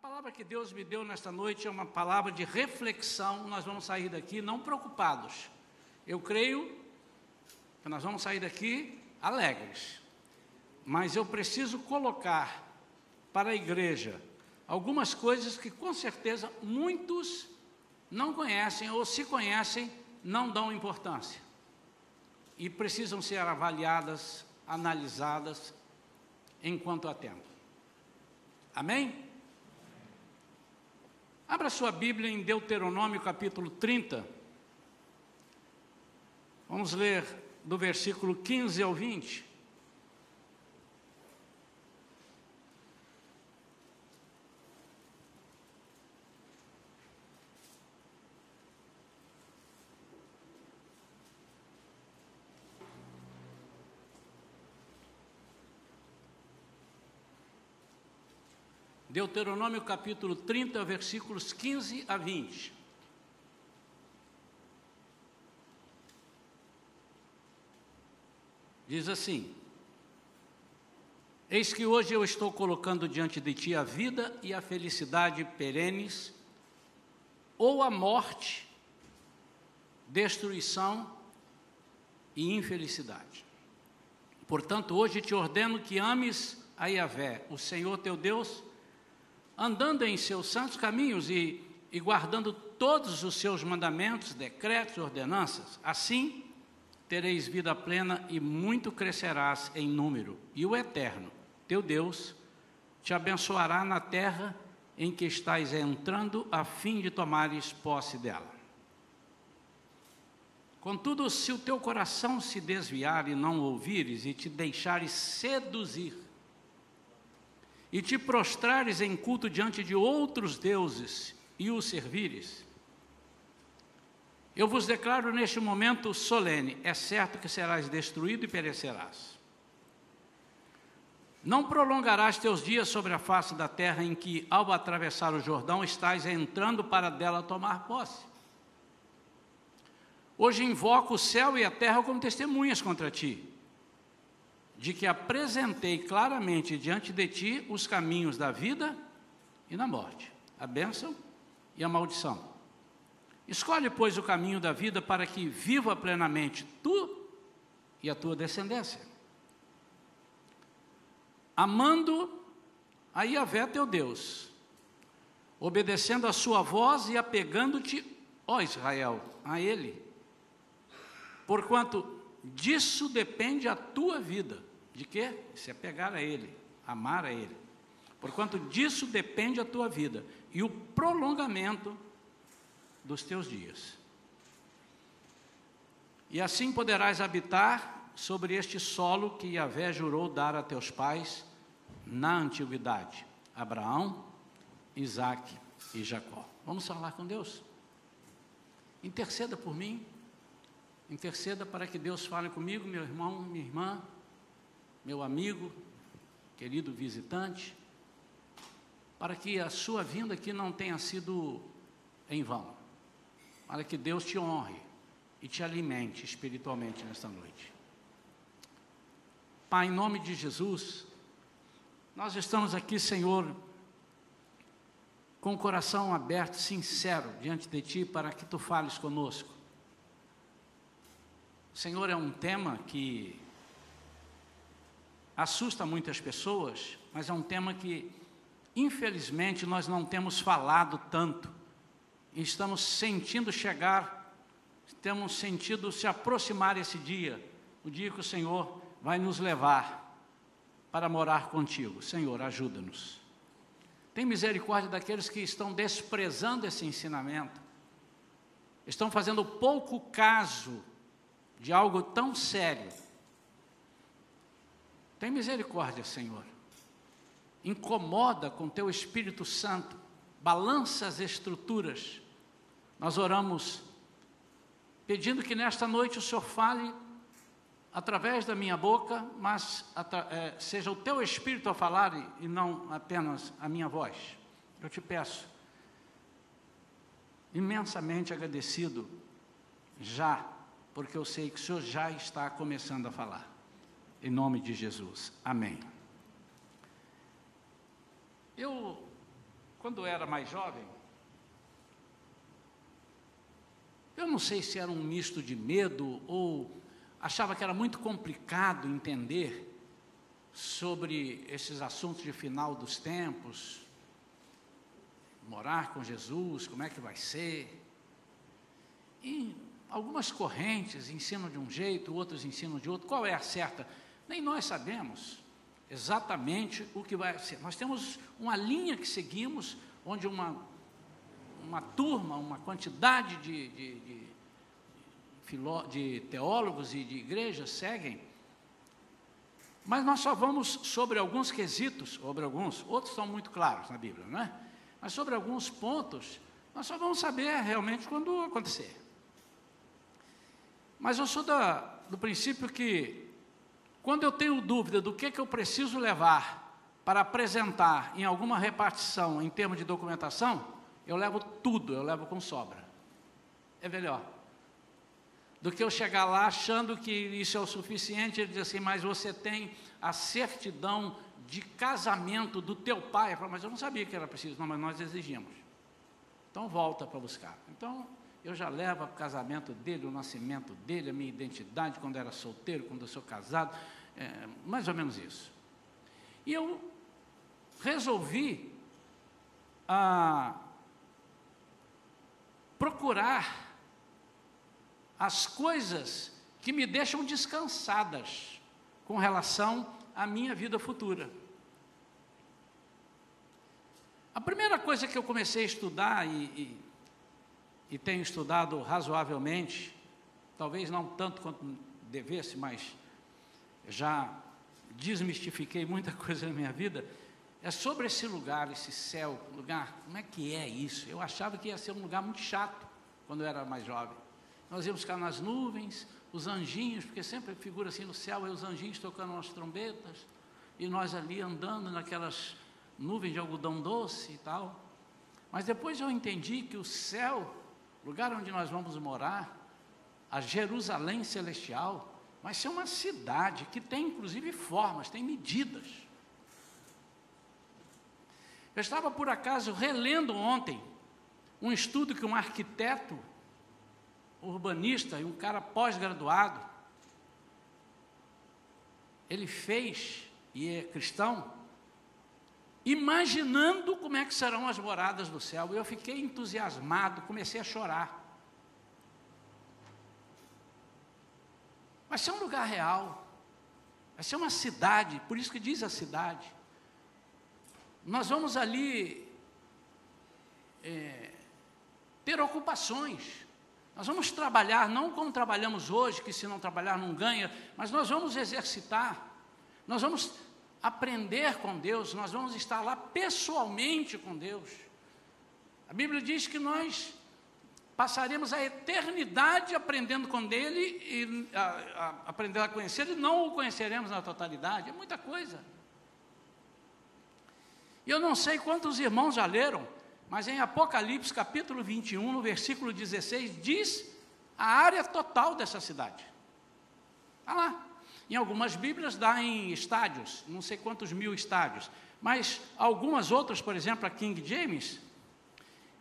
palavra que Deus me deu nesta noite é uma palavra de reflexão. Nós vamos sair daqui não preocupados. Eu creio que nós vamos sair daqui alegres. Mas eu preciso colocar para a igreja algumas coisas que com certeza muitos não conhecem ou se conhecem, não dão importância. E precisam ser avaliadas, analisadas enquanto há tempo. Amém? Abra sua Bíblia em Deuteronômio capítulo 30. Vamos ler do versículo 15 ao 20. Deuteronômio capítulo 30, versículos 15 a 20. Diz assim: Eis que hoje eu estou colocando diante de ti a vida e a felicidade perenes, ou a morte, destruição e infelicidade. Portanto, hoje te ordeno que ames a Yahvé, o Senhor teu Deus, andando em seus santos caminhos e, e guardando todos os seus mandamentos, decretos e ordenanças, assim tereis vida plena e muito crescerás em número, e o Eterno, teu Deus, te abençoará na terra em que estás entrando, a fim de tomares posse dela. Contudo, se o teu coração se desviar e não ouvires e te deixares seduzir e te prostrares em culto diante de outros deuses e os servires, eu vos declaro neste momento solene: é certo que serás destruído e perecerás. Não prolongarás teus dias sobre a face da terra em que, ao atravessar o Jordão, estás entrando para dela tomar posse. Hoje invoco o céu e a terra como testemunhas contra ti de que apresentei claramente diante de ti os caminhos da vida e da morte, a bênção e a maldição. Escolhe, pois, o caminho da vida para que viva plenamente tu e a tua descendência. Amando a Yahvé teu Deus, obedecendo a sua voz e apegando-te, ó Israel, a Ele. Porquanto disso depende a tua vida de quê? Se apegar a Ele, amar a Ele. Porquanto disso depende a tua vida e o prolongamento dos teus dias. E assim poderás habitar sobre este solo que Yahvé jurou dar a teus pais na antiguidade: Abraão, Isaque e Jacó. Vamos falar com Deus? Interceda por mim, interceda para que Deus fale comigo, meu irmão, minha irmã meu amigo, querido visitante, para que a sua vinda aqui não tenha sido em vão, para que Deus te honre e te alimente espiritualmente nesta noite. Pai, em nome de Jesus, nós estamos aqui, Senhor, com o coração aberto, sincero diante de Ti, para que Tu fales conosco. Senhor, é um tema que assusta muitas pessoas, mas é um tema que, infelizmente, nós não temos falado tanto. E estamos sentindo chegar, temos sentido se aproximar esse dia, o dia que o Senhor vai nos levar para morar contigo. Senhor, ajuda-nos. Tem misericórdia daqueles que estão desprezando esse ensinamento, estão fazendo pouco caso de algo tão sério tem misericórdia, Senhor. Incomoda com teu Espírito Santo, balança as estruturas. Nós oramos pedindo que nesta noite o Senhor fale através da minha boca, mas é, seja o teu Espírito a falar e, e não apenas a minha voz. Eu te peço, imensamente agradecido já, porque eu sei que o Senhor já está começando a falar. Em nome de Jesus. Amém. Eu quando era mais jovem, eu não sei se era um misto de medo ou achava que era muito complicado entender sobre esses assuntos de final dos tempos, morar com Jesus, como é que vai ser. E algumas correntes ensinam de um jeito, outros ensinam de outro. Qual é a certa? Nem nós sabemos exatamente o que vai ser. Nós temos uma linha que seguimos, onde uma, uma turma, uma quantidade de, de, de, de teólogos e de igrejas seguem, mas nós só vamos sobre alguns quesitos, sobre alguns, outros são muito claros na Bíblia, não é? Mas sobre alguns pontos, nós só vamos saber realmente quando acontecer. Mas eu sou da, do princípio que quando eu tenho dúvida do que, que eu preciso levar para apresentar em alguma repartição em termos de documentação, eu levo tudo, eu levo com sobra. É melhor. Do que eu chegar lá achando que isso é o suficiente, ele diz assim, mas você tem a certidão de casamento do teu pai. Eu falo, mas eu não sabia que era preciso, não, mas nós exigimos. Então volta para buscar. Então, eu já levo o casamento dele, o nascimento dele, a minha identidade, quando era solteiro, quando eu sou casado, é, mais ou menos isso. E eu resolvi ah, procurar as coisas que me deixam descansadas com relação à minha vida futura. A primeira coisa que eu comecei a estudar e, e e tenho estudado razoavelmente, talvez não tanto quanto devesse, mas já desmistifiquei muita coisa na minha vida, é sobre esse lugar, esse céu, lugar, como é que é isso? Eu achava que ia ser um lugar muito chato quando eu era mais jovem. Nós íamos ficar nas nuvens, os anjinhos, porque sempre figura assim no céu, e os anjinhos tocando umas trombetas, e nós ali andando naquelas nuvens de algodão doce e tal. Mas depois eu entendi que o céu lugar onde nós vamos morar, a Jerusalém celestial, vai ser uma cidade que tem inclusive formas, tem medidas. Eu estava por acaso relendo ontem um estudo que um arquiteto urbanista e um cara pós-graduado ele fez e é cristão imaginando como é que serão as moradas do céu. E eu fiquei entusiasmado, comecei a chorar. Vai ser um lugar real, vai ser uma cidade, por isso que diz a cidade. Nós vamos ali é, ter ocupações, nós vamos trabalhar, não como trabalhamos hoje, que se não trabalhar não ganha, mas nós vamos exercitar, nós vamos aprender com Deus, nós vamos estar lá pessoalmente com Deus. A Bíblia diz que nós passaremos a eternidade aprendendo com Ele e a, a, aprendendo a conhecer, e não o conheceremos na totalidade, é muita coisa. E eu não sei quantos irmãos já leram, mas em Apocalipse capítulo 21, no versículo 16, diz a área total dessa cidade. Está lá. Em algumas Bíblias dá em estádios, não sei quantos mil estádios, mas algumas outras, por exemplo, a King James,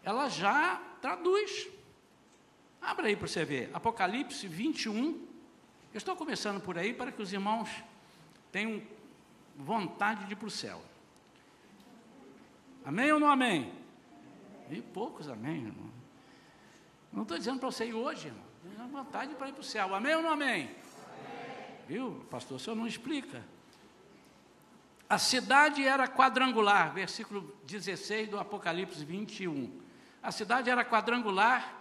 ela já traduz. Abra aí para você ver, Apocalipse 21. Eu estou começando por aí para que os irmãos tenham vontade de ir para o céu. Amém ou não amém? E poucos amém, irmão. Não estou dizendo para você ir hoje, irmão. Tenho vontade para ir para o céu. Amém ou não amém? Viu, pastor, o senhor não explica. A cidade era quadrangular, versículo 16 do Apocalipse 21. A cidade era quadrangular,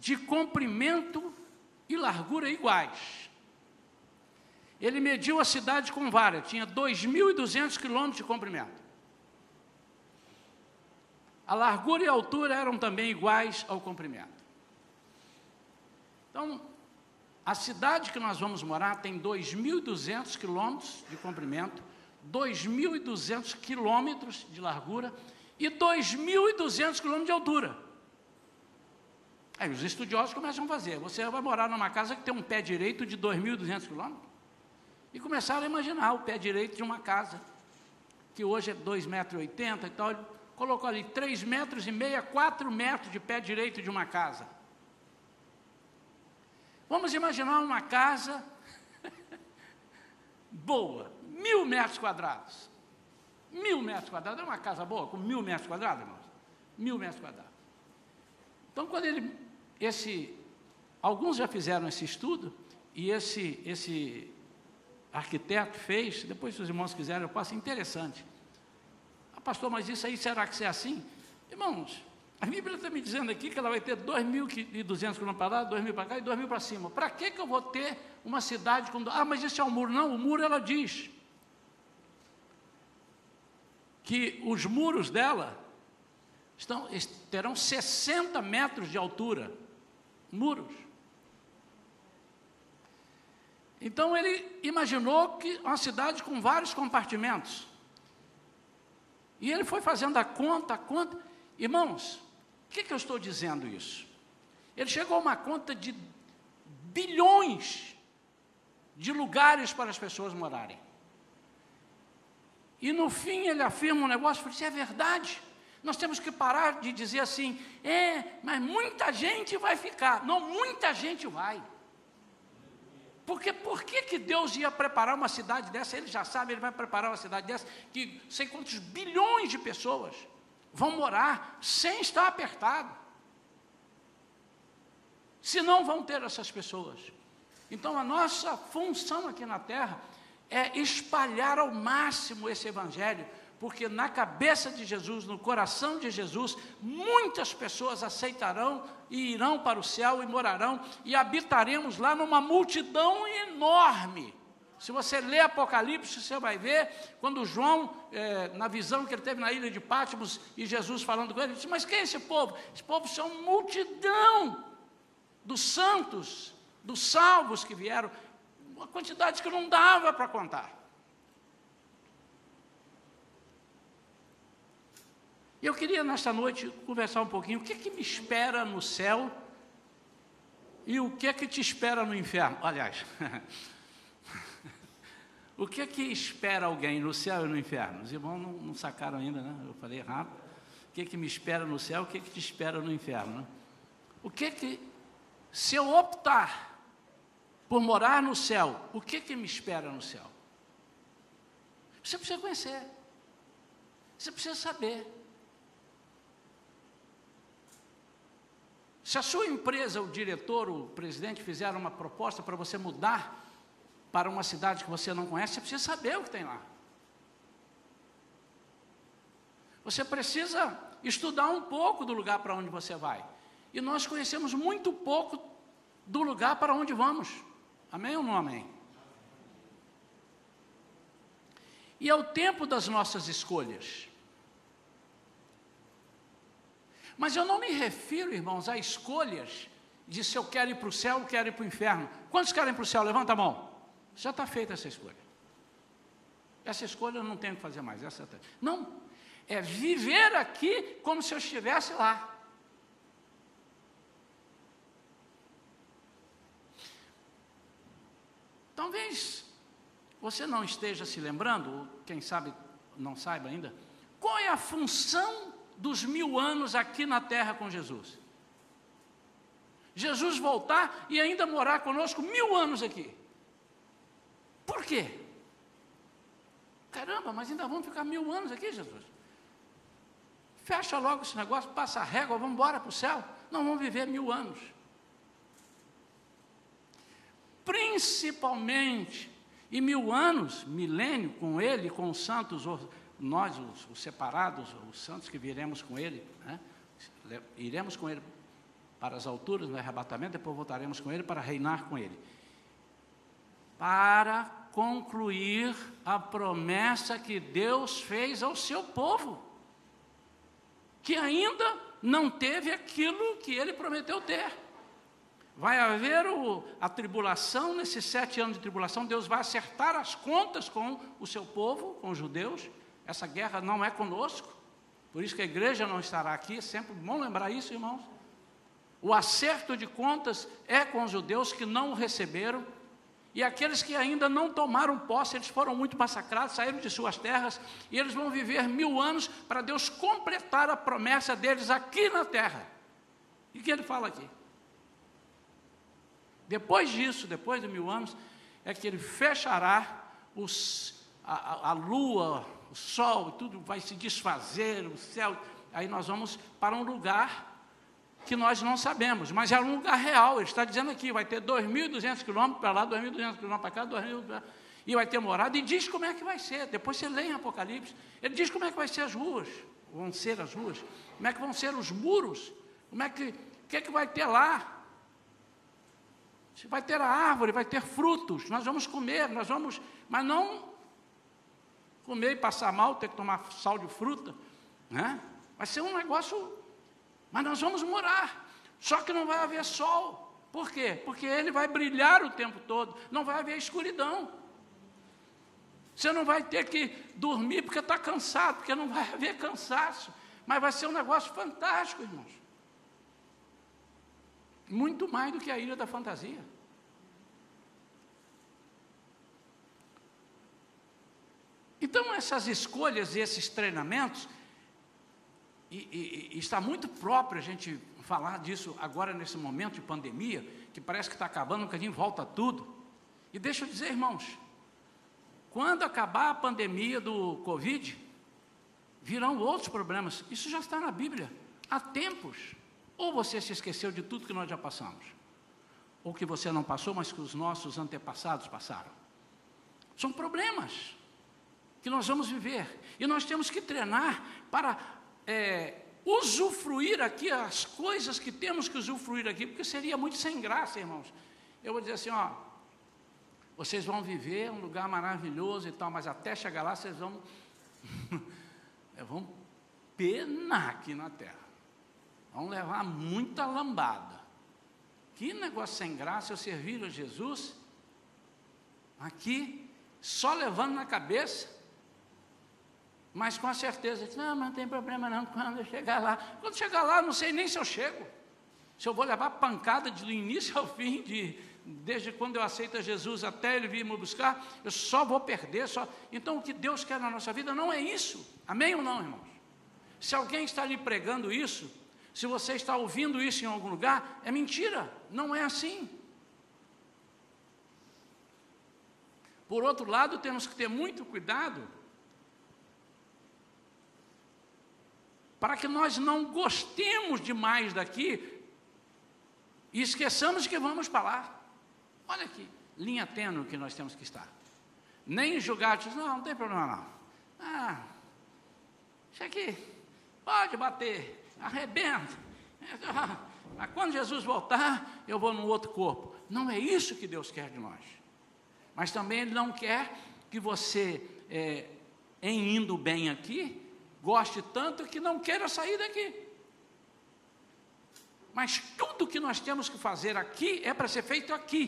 de comprimento e largura iguais. Ele mediu a cidade com vara, tinha 2.200 quilômetros de comprimento. A largura e a altura eram também iguais ao comprimento. Então, a cidade que nós vamos morar tem 2.200 quilômetros de comprimento, 2.200 quilômetros de largura e 2.200 quilômetros de altura. Aí os estudiosos começam a fazer. Você vai morar numa casa que tem um pé direito de 2.200 quilômetros? E começaram a imaginar o pé direito de uma casa, que hoje é 2,80 metros e tal. colocou ali 3 metros e meio, 4 metros de pé direito de uma casa. Vamos imaginar uma casa boa, mil metros quadrados. Mil metros quadrados, é uma casa boa com mil metros quadrados, irmãos? Mil metros quadrados. Então, quando ele, esse, alguns já fizeram esse estudo, e esse, esse arquiteto fez, depois se os irmãos quiserem, eu passo, interessante. Ah, pastor, mas isso aí, será que é assim? Irmãos, a Bíblia está me dizendo aqui que ela vai ter 2.200 km para lá, 2.000 para cá e 2.000 para cima. Para que, que eu vou ter uma cidade com. Ah, mas isso é um muro. Não, o muro ela diz que os muros dela estão, terão 60 metros de altura. Muros. Então ele imaginou que uma cidade com vários compartimentos. E ele foi fazendo a conta, a conta. Irmãos, por que, que eu estou dizendo isso? Ele chegou a uma conta de bilhões de lugares para as pessoas morarem. E no fim ele afirma um negócio, falou, isso é verdade. Nós temos que parar de dizer assim, é, mas muita gente vai ficar. Não, muita gente vai. Porque por que, que Deus ia preparar uma cidade dessa? Ele já sabe, ele vai preparar uma cidade dessa, que sei quantos bilhões de pessoas vão morar sem estar apertado. Se não vão ter essas pessoas. Então a nossa função aqui na terra é espalhar ao máximo esse evangelho, porque na cabeça de Jesus, no coração de Jesus, muitas pessoas aceitarão e irão para o céu e morarão e habitaremos lá numa multidão enorme. Se você lê Apocalipse, você vai ver quando João, é, na visão que ele teve na ilha de Pátimos, e Jesus falando com ele, ele disse: Mas quem é esse povo? Esse povo são multidão dos santos, dos salvos que vieram, uma quantidade que não dava para contar. Eu queria nesta noite conversar um pouquinho o que, que me espera no céu e o que é que te espera no inferno. Aliás, O que é que espera alguém no céu e no inferno? Os irmãos não, não sacaram ainda, né? Eu falei errado. O que é que me espera no céu? O que é que te espera no inferno? Né? O que é que, se eu optar por morar no céu, o que é que me espera no céu? Você precisa conhecer. Você precisa saber. Se a sua empresa, o diretor, o presidente fizeram uma proposta para você mudar para uma cidade que você não conhece, você precisa saber o que tem lá. Você precisa estudar um pouco do lugar para onde você vai. E nós conhecemos muito pouco do lugar para onde vamos. Amém ou não amém? E é o tempo das nossas escolhas. Mas eu não me refiro, irmãos, a escolhas de se eu quero ir para o céu ou quero ir para o inferno. Quantos querem para o céu? Levanta a mão. Já está feita essa escolha. Essa escolha eu não tenho que fazer mais. Essa tá- Não. É viver aqui como se eu estivesse lá. Talvez você não esteja se lembrando, ou quem sabe não saiba ainda, qual é a função dos mil anos aqui na terra com Jesus? Jesus voltar e ainda morar conosco mil anos aqui. Por quê? Caramba, mas ainda vamos ficar mil anos aqui, Jesus. Fecha logo esse negócio, passa a régua, vamos embora para o céu. Não vamos viver mil anos. Principalmente, e mil anos, milênio com ele, com os santos, nós, os, os separados, os santos que viremos com ele, né? iremos com ele para as alturas no arrebatamento, depois voltaremos com ele para reinar com ele para concluir a promessa que Deus fez ao seu povo, que ainda não teve aquilo que ele prometeu ter. Vai haver o, a tribulação, nesses sete anos de tribulação, Deus vai acertar as contas com o seu povo, com os judeus. Essa guerra não é conosco, por isso que a igreja não estará aqui, é sempre bom lembrar isso, irmãos. O acerto de contas é com os judeus que não o receberam, e aqueles que ainda não tomaram posse, eles foram muito massacrados, saíram de suas terras, e eles vão viver mil anos para Deus completar a promessa deles aqui na terra. E o que ele fala aqui? Depois disso, depois de mil anos, é que ele fechará os, a, a lua, o sol, tudo vai se desfazer, o céu. Aí nós vamos para um lugar que nós não sabemos, mas é um lugar real. Ele está dizendo aqui: vai ter 2.200 quilômetros para lá, 2.200 quilômetros para cá, 2.000 e vai ter morada, e diz como é que vai ser. Depois você lê em Apocalipse, ele diz como é que vai ser as ruas, vão ser as ruas, como é que vão ser os muros, como é que, o que é que vai ter lá. Vai ter a árvore, vai ter frutos, nós vamos comer, nós vamos, mas não comer e passar mal, ter que tomar sal de fruta, né? Vai ser um negócio mas nós vamos morar. Só que não vai haver sol. Por quê? Porque ele vai brilhar o tempo todo. Não vai haver escuridão. Você não vai ter que dormir porque está cansado, porque não vai haver cansaço. Mas vai ser um negócio fantástico, irmãos. Muito mais do que a ilha da fantasia. Então, essas escolhas e esses treinamentos, e, e, e, está muito próprio a gente falar disso agora nesse momento de pandemia, que parece que está acabando, um bocadinho volta tudo. E deixa eu dizer, irmãos, quando acabar a pandemia do Covid, virão outros problemas. Isso já está na Bíblia há tempos. Ou você se esqueceu de tudo que nós já passamos, ou que você não passou, mas que os nossos antepassados passaram. São problemas que nós vamos viver. E nós temos que treinar para é, usufruir aqui as coisas que temos que usufruir aqui, porque seria muito sem graça, irmãos. Eu vou dizer assim, ó, vocês vão viver um lugar maravilhoso e tal, mas até chegar lá vocês vão, é, vão penar aqui na terra. Vão levar muita lambada. Que negócio sem graça eu servir a Jesus aqui, só levando na cabeça, mas com a certeza, não, mas não tem problema não, quando eu chegar lá. Quando chegar lá, não sei nem se eu chego. Se eu vou levar pancada do início ao fim, de, desde quando eu aceito Jesus até Ele vir me buscar, eu só vou perder. Só... Então, o que Deus quer na nossa vida não é isso. Amém ou não, irmãos? Se alguém está lhe pregando isso, se você está ouvindo isso em algum lugar, é mentira, não é assim. Por outro lado, temos que ter muito cuidado para que nós não gostemos demais daqui e esqueçamos que vamos para lá. Olha aqui, linha tênue que nós temos que estar. Nem julgar, não, não tem problema não. Ah, isso aqui, pode bater, arrebenta. Mas quando Jesus voltar, eu vou num outro corpo. Não é isso que Deus quer de nós. Mas também Ele não quer que você, é, em indo bem aqui, goste tanto que não queira sair daqui. Mas tudo que nós temos que fazer aqui é para ser feito aqui.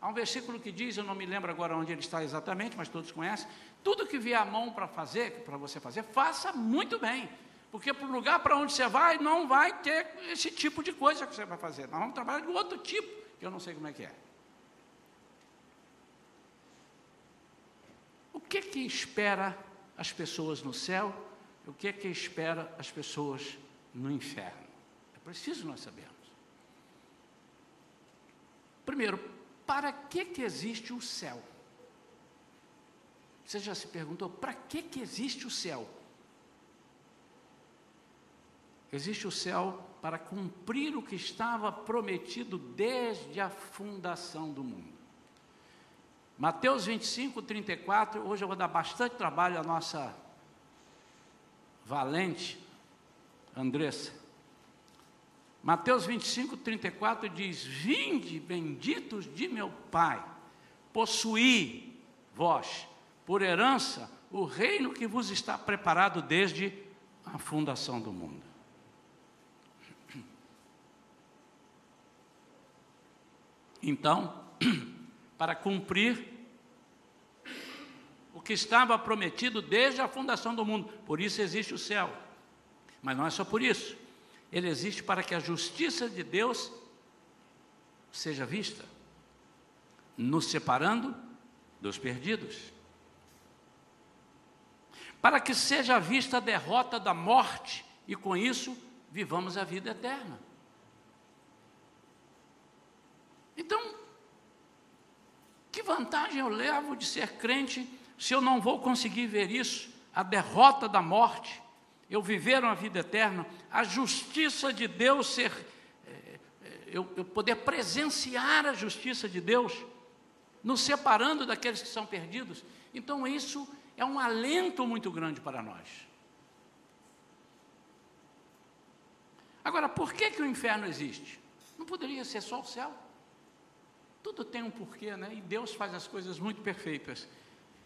Há um versículo que diz, eu não me lembro agora onde ele está exatamente, mas todos conhecem: tudo que vier à mão para fazer, para você fazer, faça muito bem. Porque para o lugar para onde você vai, não vai ter esse tipo de coisa que você vai fazer. Nós vamos trabalhar de outro tipo, que eu não sei como é que é. Que que espera as pessoas no céu? O que que espera as pessoas no inferno? É preciso nós sabermos. Primeiro, para que que existe o céu? Você já se perguntou para que que existe o céu? Existe o céu para cumprir o que estava prometido desde a fundação do mundo. Mateus 25, 34, hoje eu vou dar bastante trabalho à nossa valente Andressa. Mateus 25, 34 diz: Vinde, benditos de meu Pai, possuí vós, por herança, o reino que vos está preparado desde a fundação do mundo. Então, para cumprir o que estava prometido desde a fundação do mundo. Por isso existe o céu. Mas não é só por isso. Ele existe para que a justiça de Deus seja vista, nos separando dos perdidos. Para que seja vista a derrota da morte e com isso vivamos a vida eterna. Então, que vantagem eu levo de ser crente se eu não vou conseguir ver isso, a derrota da morte, eu viver uma vida eterna, a justiça de Deus ser, é, eu, eu poder presenciar a justiça de Deus, nos separando daqueles que são perdidos. Então, isso é um alento muito grande para nós. Agora, por que, que o inferno existe? Não poderia ser só o céu? Tudo tem um porquê, né? E Deus faz as coisas muito perfeitas.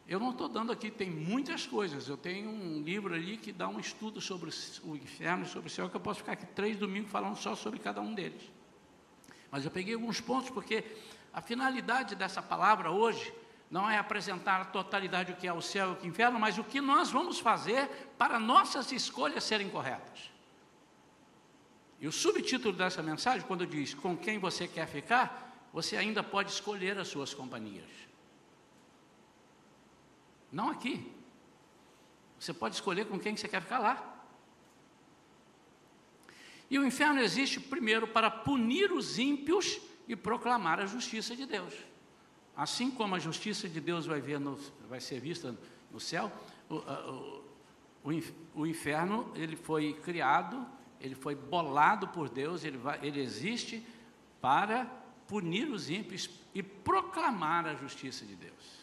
Eu não estou dando aqui, tem muitas coisas. Eu tenho um livro ali que dá um estudo sobre o inferno e sobre o céu, que eu posso ficar aqui três domingos falando só sobre cada um deles. Mas eu peguei alguns pontos, porque a finalidade dessa palavra hoje não é apresentar a totalidade do que é o céu e o que é o inferno, mas o que nós vamos fazer para nossas escolhas serem corretas. E o subtítulo dessa mensagem, quando diz com quem você quer ficar, você ainda pode escolher as suas companhias. Não aqui. Você pode escolher com quem você quer ficar lá. E o inferno existe primeiro para punir os ímpios e proclamar a justiça de Deus. Assim como a justiça de Deus vai, no, vai ser vista no céu, o, o, o, inferno ele foi criado, ele foi bolado por Deus, ele, vai, ele existe para punir os ímpios e proclamar a justiça de Deus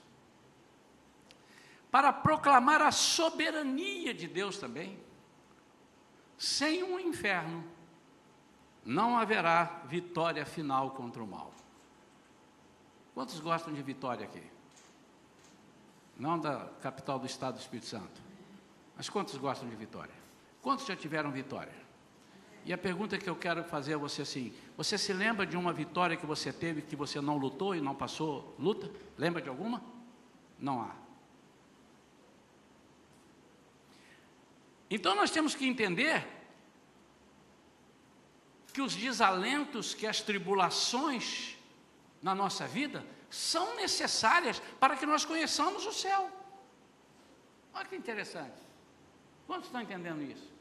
para proclamar a soberania de Deus também. Sem um inferno, não haverá vitória final contra o mal. Quantos gostam de vitória aqui? Não da capital do estado do Espírito Santo. Mas quantos gostam de vitória? Quantos já tiveram vitória? E a pergunta que eu quero fazer a você assim: você se lembra de uma vitória que você teve que você não lutou e não passou luta? Lembra de alguma? Não há. Então nós temos que entender que os desalentos, que as tribulações na nossa vida são necessárias para que nós conheçamos o céu. Olha que interessante. Quantos estão entendendo isso?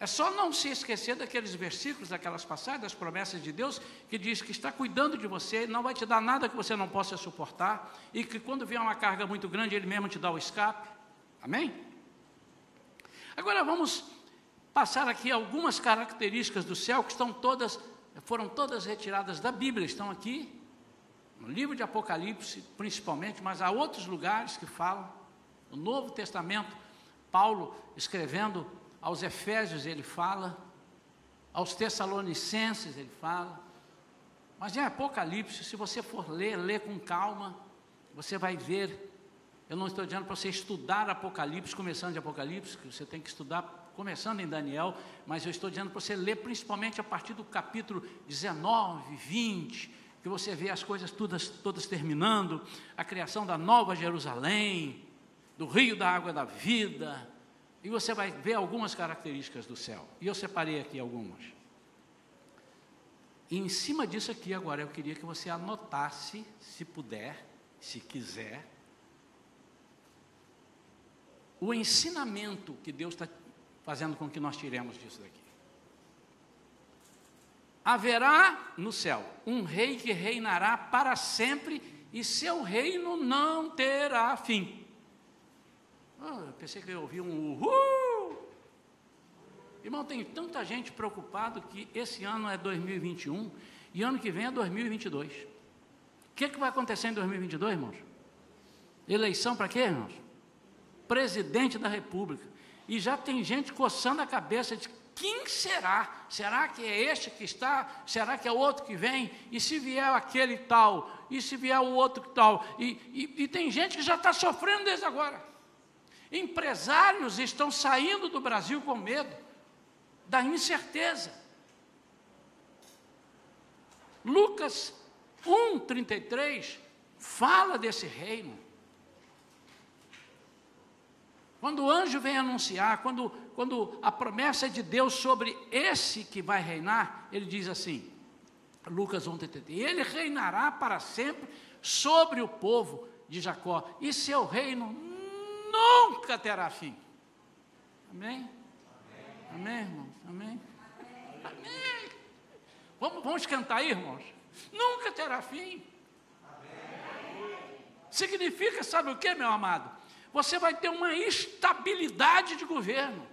É só não se esquecer daqueles versículos, daquelas passagens, das promessas de Deus, que diz que está cuidando de você, não vai te dar nada que você não possa suportar, e que quando vier uma carga muito grande, Ele mesmo te dá o escape. Amém? Agora vamos passar aqui algumas características do céu que estão todas, foram todas retiradas da Bíblia, estão aqui, no livro de Apocalipse, principalmente, mas há outros lugares que falam. No Novo Testamento, Paulo escrevendo aos Efésios ele fala, aos Tessalonicenses ele fala, mas em Apocalipse, se você for ler, ler com calma, você vai ver. Eu não estou dizendo para você estudar Apocalipse, começando de Apocalipse, que você tem que estudar começando em Daniel, mas eu estou dizendo para você ler principalmente a partir do capítulo 19, 20, que você vê as coisas todas, todas terminando, a criação da nova Jerusalém, do rio da água da vida, e você vai ver algumas características do céu. E eu separei aqui algumas. E em cima disso aqui agora eu queria que você anotasse, se puder, se quiser, o ensinamento que Deus está fazendo com que nós tiremos disso daqui. Haverá no céu um rei que reinará para sempre e seu reino não terá fim. Ah, pensei que eu ouvi um uhul. Irmão, tem tanta gente preocupado que esse ano é 2021 e ano que vem é 2022. O que, é que vai acontecer em 2022, irmãos? Eleição para quê, irmãos? Presidente da República. E já tem gente coçando a cabeça de quem será? Será que é este que está? Será que é outro que vem? E se vier aquele tal? E se vier o outro tal? E, e, e tem gente que já está sofrendo desde agora. Empresários estão saindo do Brasil com medo da incerteza. Lucas 1:33 fala desse reino. Quando o anjo vem anunciar, quando, quando a promessa de Deus sobre esse que vai reinar, ele diz assim, Lucas 1,33, ele reinará para sempre sobre o povo de Jacó, e seu reino nunca terá fim. Amém? Amém, Amém irmãos? Amém? Amém. Vamos, vamos cantar aí, irmãos? Nunca terá fim. Amém. Significa, sabe o que, meu amado? Você vai ter uma estabilidade de governo.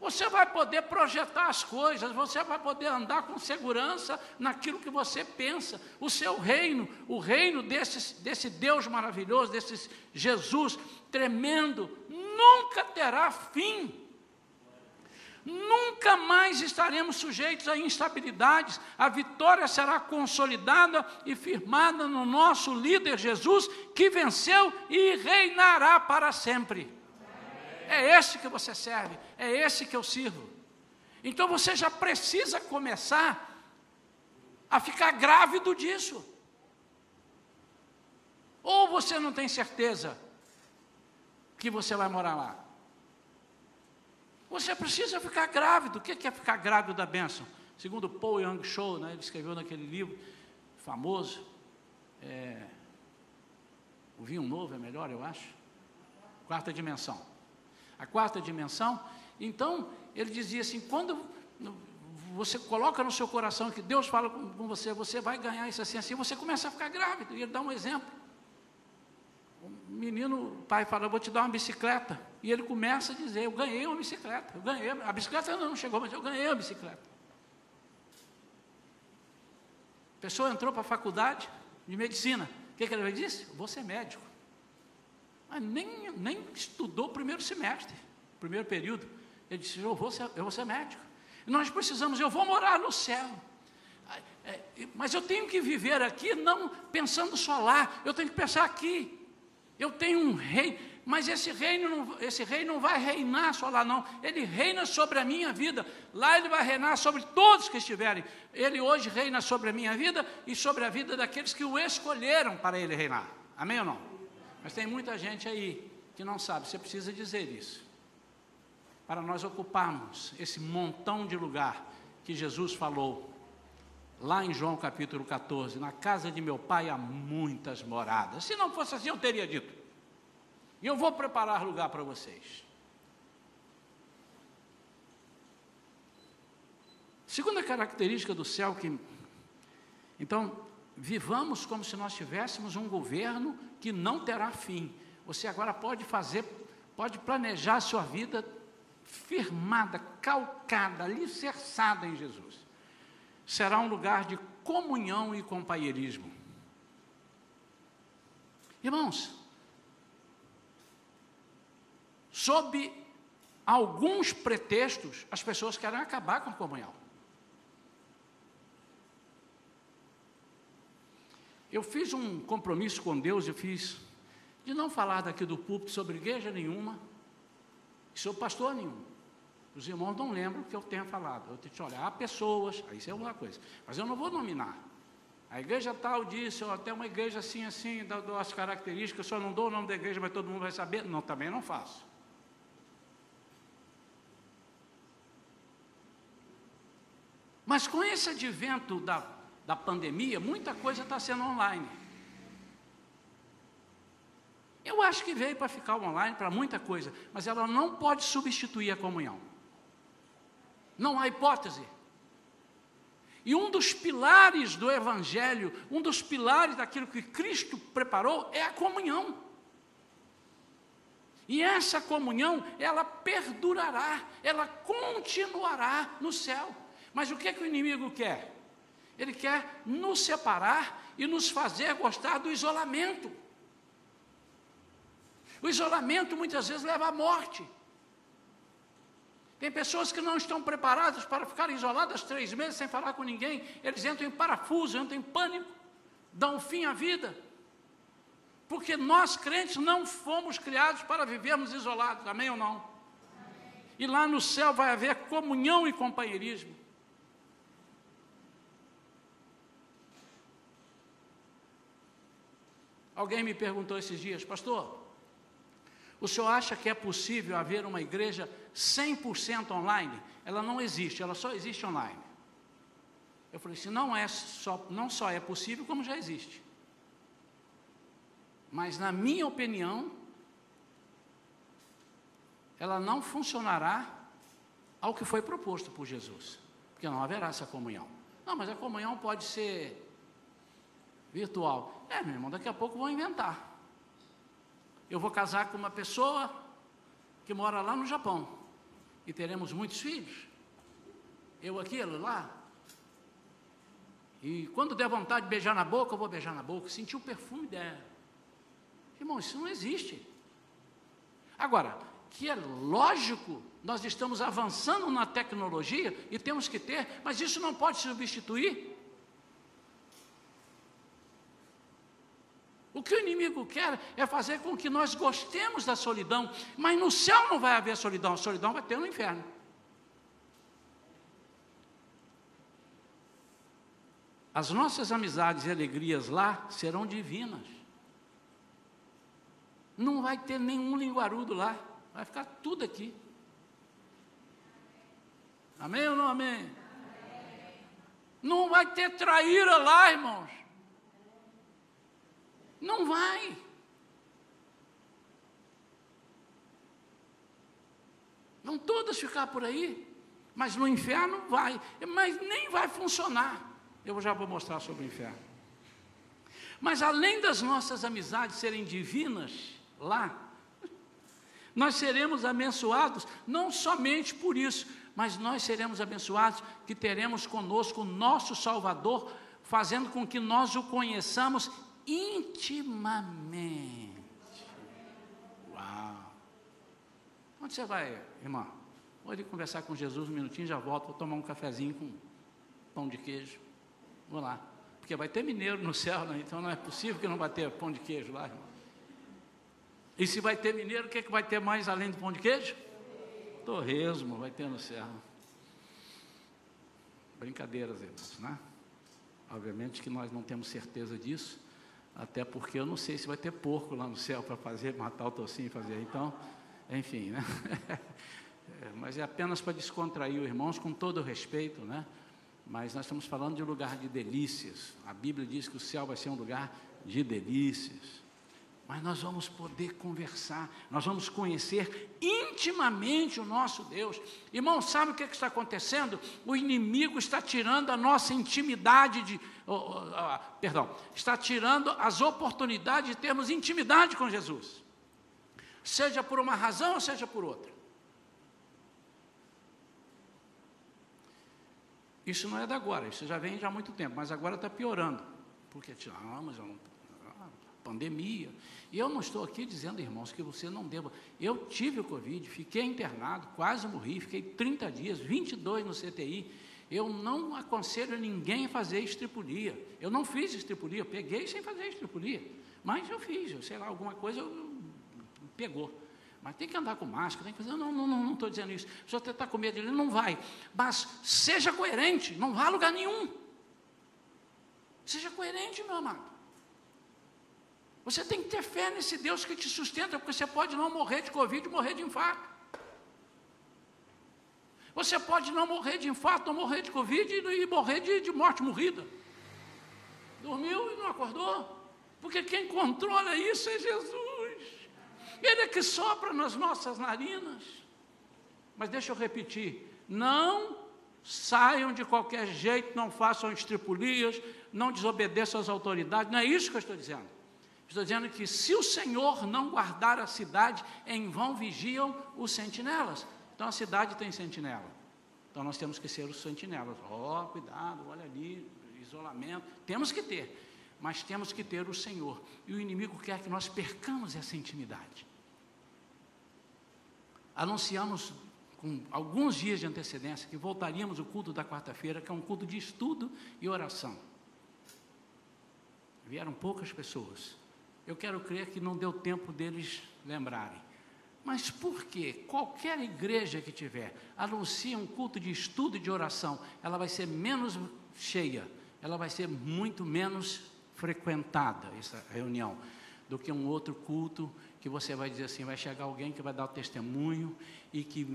Você vai poder projetar as coisas, você vai poder andar com segurança naquilo que você pensa. O seu reino, o reino desse, desse Deus maravilhoso, desse Jesus tremendo, nunca terá fim. Nunca mais estaremos sujeitos a instabilidades. A vitória será consolidada e firmada no nosso líder Jesus, que venceu e reinará para sempre. É esse que você serve, é esse que eu sirvo. Então você já precisa começar a ficar grávido disso. Ou você não tem certeza que você vai morar lá? Você precisa ficar grávido. O que é ficar grávido da bênção? Segundo Paul Young Show, né, ele escreveu naquele livro famoso, é, o vinho novo é melhor, eu acho. Quarta dimensão. A quarta dimensão. Então, ele dizia assim: quando você coloca no seu coração que Deus fala com você, você vai ganhar isso assim, assim, você começa a ficar grávido. E ele dá um exemplo. O menino, o pai fala, vou te dar uma bicicleta. E ele começa a dizer, eu ganhei uma bicicleta. Eu ganhei, a bicicleta não chegou, mas eu ganhei a bicicleta. A pessoa entrou para a faculdade de medicina. O que, que ele disse? Vou ser médico. Mas nem, nem estudou o primeiro semestre, primeiro período. Ele disse, eu vou ser, eu vou ser médico. Nós precisamos, eu vou morar no céu. É, mas eu tenho que viver aqui não pensando só lá, eu tenho que pensar aqui. Eu tenho um rei, mas esse reino, não, esse rei não vai reinar só lá, não. Ele reina sobre a minha vida. Lá ele vai reinar sobre todos que estiverem. Ele hoje reina sobre a minha vida e sobre a vida daqueles que o escolheram para ele reinar. Amém ou não? Mas tem muita gente aí que não sabe. Você precisa dizer isso. Para nós ocuparmos esse montão de lugar que Jesus falou lá em João capítulo 14, na casa de meu pai há muitas moradas. Se não fosse assim, eu teria dito. E eu vou preparar lugar para vocês. Segunda característica do céu que então vivamos como se nós tivéssemos um governo que não terá fim. Você agora pode fazer, pode planejar a sua vida firmada, calcada, alicerçada em Jesus será um lugar de comunhão e companheirismo. Irmãos, sob alguns pretextos, as pessoas querem acabar com a comunhão. Eu fiz um compromisso com Deus, eu fiz de não falar daqui do púlpito sobre igreja nenhuma, sobre pastor nenhum. Os irmãos não lembram que eu tenha falado. Eu te olha, há pessoas, isso é uma coisa, mas eu não vou nominar. A igreja tal disse, ou até uma igreja assim, assim, dou as características, só não dou o nome da igreja, mas todo mundo vai saber. Não, também não faço. Mas com esse advento da, da pandemia, muita coisa está sendo online. Eu acho que veio para ficar online para muita coisa, mas ela não pode substituir a comunhão. Não há hipótese. E um dos pilares do Evangelho, um dos pilares daquilo que Cristo preparou é a comunhão. E essa comunhão, ela perdurará, ela continuará no céu. Mas o que, é que o inimigo quer? Ele quer nos separar e nos fazer gostar do isolamento. O isolamento muitas vezes leva à morte. Tem pessoas que não estão preparadas para ficar isoladas três meses sem falar com ninguém. Eles entram em parafuso, entram em pânico, dão fim à vida. Porque nós, crentes, não fomos criados para vivermos isolados, amém ou não? Amém. E lá no céu vai haver comunhão e companheirismo. Alguém me perguntou esses dias, pastor, O senhor acha que é possível haver uma igreja 100% online? Ela não existe, ela só existe online. Eu falei assim, não, é só, não só é possível, como já existe. Mas, na minha opinião, ela não funcionará ao que foi proposto por Jesus, porque não haverá essa comunhão. Não, mas a comunhão pode ser virtual. É, meu irmão, daqui a pouco vão inventar. Eu vou casar com uma pessoa que mora lá no Japão e teremos muitos filhos. Eu aqui, ela lá. E quando der vontade de beijar na boca, eu vou beijar na boca, sentir o perfume dela. Irmão, isso não existe. Agora, que é lógico, nós estamos avançando na tecnologia e temos que ter, mas isso não pode substituir. O que o inimigo quer é fazer com que nós gostemos da solidão, mas no céu não vai haver solidão, a solidão vai ter no inferno. As nossas amizades e alegrias lá serão divinas. Não vai ter nenhum linguarudo lá. Vai ficar tudo aqui. Amém ou não amém? amém? Não vai ter traíra lá, irmãos. Não vai. Vão todas ficar por aí, mas no inferno vai, mas nem vai funcionar. Eu já vou mostrar sobre o inferno. Mas além das nossas amizades serem divinas lá, nós seremos abençoados não somente por isso, mas nós seremos abençoados que teremos conosco o nosso Salvador, fazendo com que nós o conheçamos intimamente. Uau! Onde você vai, irmã? Vou ali conversar com Jesus um minutinho, já volto, vou tomar um cafezinho com pão de queijo. Vamos lá. Porque vai ter mineiro no céu, né? então não é possível que não vai ter pão de queijo lá, irmão. E se vai ter mineiro, o que, é que vai ter mais além do pão de queijo? Torresmo, vai ter no céu. Brincadeiras, irmãos, né? Obviamente que nós não temos certeza disso, até porque eu não sei se vai ter porco lá no céu para fazer, matar o tocinho e fazer. Então, enfim, né? É, mas é apenas para descontrair os irmãos, com todo respeito, né? Mas nós estamos falando de um lugar de delícias. A Bíblia diz que o céu vai ser um lugar de delícias mas nós vamos poder conversar, nós vamos conhecer intimamente o nosso Deus. Irmão, sabe o que, é que está acontecendo? O inimigo está tirando a nossa intimidade de. Oh, oh, oh, perdão, está tirando as oportunidades de termos intimidade com Jesus, seja por uma razão ou seja por outra. Isso não é da agora, isso já vem já há muito tempo, mas agora está piorando. Porque, ah, mas eu não, ah, pandemia, e eu não estou aqui dizendo, irmãos, que você não deva. Eu tive o Covid, fiquei internado, quase morri, fiquei 30 dias, 22 no CTI. Eu não aconselho ninguém a fazer estripulia. Eu não fiz estripulia, peguei sem fazer estripulia. Mas eu fiz, eu sei lá, alguma coisa eu, pegou. Mas tem que andar com máscara, tem que fazer. Não, não, não estou dizendo isso. Se você está com medo dele, não vai. Mas seja coerente, não vá a lugar nenhum. Seja coerente, meu amado. Você tem que ter fé nesse Deus que te sustenta, porque você pode não morrer de Covid morrer de infarto. Você pode não morrer de infarto, não morrer de Covid e morrer de, de morte morrida. Dormiu e não acordou. Porque quem controla isso é Jesus. Ele é que sopra nas nossas narinas. Mas deixa eu repetir: não saiam de qualquer jeito, não façam estripulias, não desobedeçam às autoridades. Não é isso que eu estou dizendo. Estou dizendo que se o Senhor não guardar a cidade, em vão vigiam os sentinelas. Então a cidade tem sentinela. Então nós temos que ser os sentinelas. Ó, oh, cuidado, olha ali, isolamento. Temos que ter, mas temos que ter o Senhor. E o inimigo quer que nós percamos essa intimidade. Anunciamos com alguns dias de antecedência que voltaríamos o culto da quarta-feira, que é um culto de estudo e oração. Vieram poucas pessoas eu quero crer que não deu tempo deles lembrarem. Mas por que qualquer igreja que tiver anuncia um culto de estudo e de oração, ela vai ser menos cheia, ela vai ser muito menos frequentada, essa reunião. do que um outro culto que você vai dizer assim, vai chegar alguém que vai dar o testemunho e que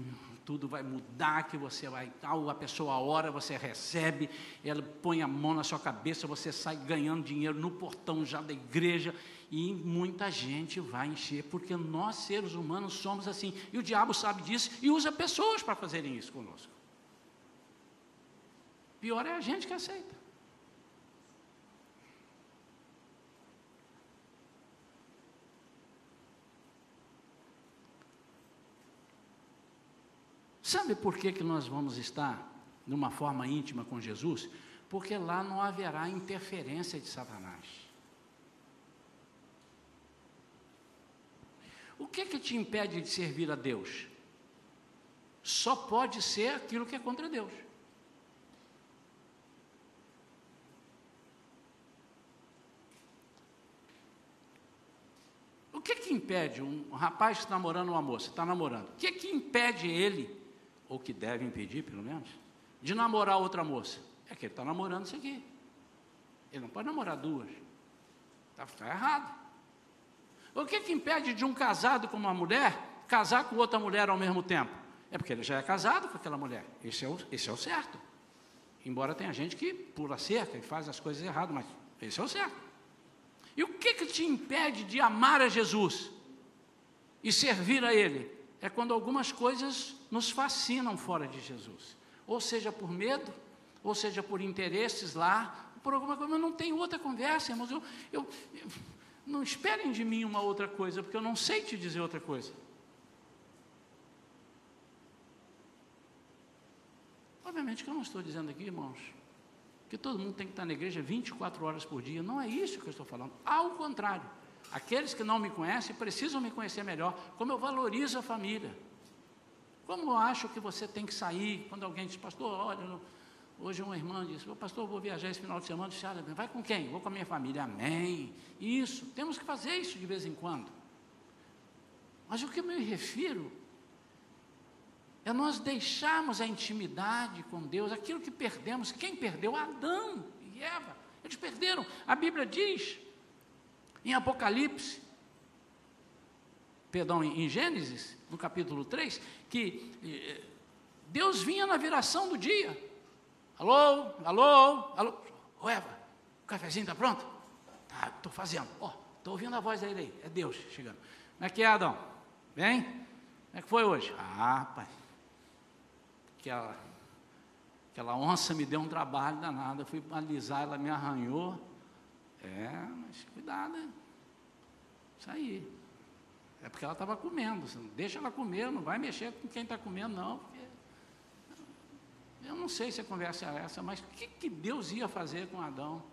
tudo vai mudar, que você vai, a pessoa ora, você recebe, ela põe a mão na sua cabeça, você sai ganhando dinheiro no portão já da igreja e muita gente vai encher, porque nós seres humanos somos assim, e o diabo sabe disso e usa pessoas para fazerem isso conosco. Pior é a gente que aceita. Sabe por que, que nós vamos estar numa forma íntima com Jesus? Porque lá não haverá interferência de Satanás. O que que te impede de servir a Deus? Só pode ser aquilo que é contra Deus. O que que impede um rapaz está namorando uma moça, está namorando? O que que impede ele ou que deve impedir, pelo menos, de namorar outra moça. É que ele está namorando isso aqui. Ele não pode namorar duas. Está tá errado. O que, que impede de um casado com uma mulher casar com outra mulher ao mesmo tempo? É porque ele já é casado com aquela mulher. Esse é o, esse é o certo. Embora tenha gente que pula cerca e faz as coisas erradas, mas esse é o certo. E o que, que te impede de amar a Jesus e servir a Ele? é quando algumas coisas nos fascinam fora de Jesus. Ou seja por medo, ou seja por interesses lá, por alguma coisa, mas não tem outra conversa, irmãos. Eu, eu, eu, não esperem de mim uma outra coisa, porque eu não sei te dizer outra coisa. Obviamente que eu não estou dizendo aqui, irmãos, que todo mundo tem que estar na igreja 24 horas por dia. Não é isso que eu estou falando. Ao contrário. Aqueles que não me conhecem precisam me conhecer melhor. Como eu valorizo a família. Como eu acho que você tem que sair quando alguém diz, pastor, olha, hoje uma irmã disse, pastor, vou viajar esse final de semana. Disse, olha, vai com quem? Vou com a minha família. Amém. Isso, temos que fazer isso de vez em quando. Mas o que eu me refiro é nós deixarmos a intimidade com Deus, aquilo que perdemos. Quem perdeu? Adão e Eva. Eles perderam. A Bíblia diz em Apocalipse, perdão, em Gênesis, no capítulo 3, que eh, Deus vinha na viração do dia. Alô, alô, alô. Ô Eva, o cafezinho está pronto? Tá, estou fazendo. Ó, oh, estou ouvindo a voz dele aí. É Deus chegando. Como é que é, Adão? Bem? Como é que foi hoje? Ah, pai. Aquela, aquela onça me deu um trabalho danado. Eu fui alisar, ela me arranhou. É, mas cuidado, hein? Isso aí. É porque ela estava comendo. Deixa ela comer, não vai mexer com quem está comendo, não. Eu não sei se a conversa é essa, mas o que, que Deus ia fazer com Adão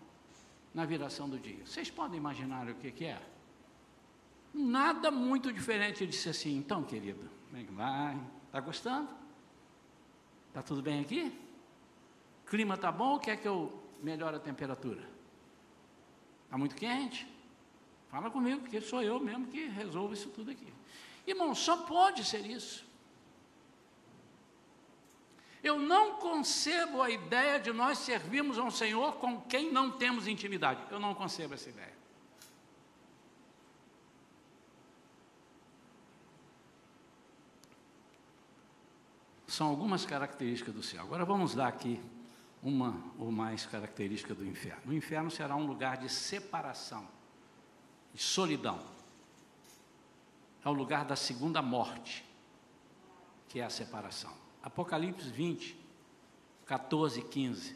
na viração do dia? Vocês podem imaginar o que, que é? Nada muito diferente. Disse assim: então, querido, como é que vai? Está gostando? Está tudo bem aqui? Clima está bom ou quer que eu melhore a temperatura? Está muito quente? Fala comigo, porque sou eu mesmo que resolvo isso tudo aqui. Irmão, só pode ser isso. Eu não concebo a ideia de nós servirmos a um Senhor com quem não temos intimidade. Eu não concebo essa ideia. São algumas características do céu. Agora vamos dar aqui uma ou mais características do inferno. O inferno será um lugar de separação, de solidão. É o lugar da segunda morte, que é a separação. Apocalipse 20, 14 e 15.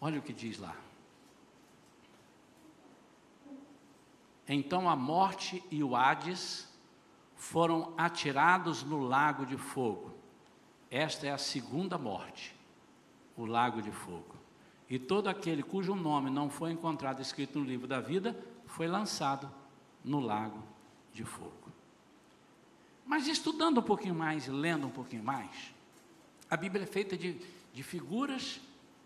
Olha o que diz lá. Então a morte e o Hades foram atirados no lago de fogo. Esta é a segunda morte o lago de fogo. E todo aquele cujo nome não foi encontrado escrito no livro da vida foi lançado no lago de fogo. Mas estudando um pouquinho mais, lendo um pouquinho mais, a Bíblia é feita de, de figuras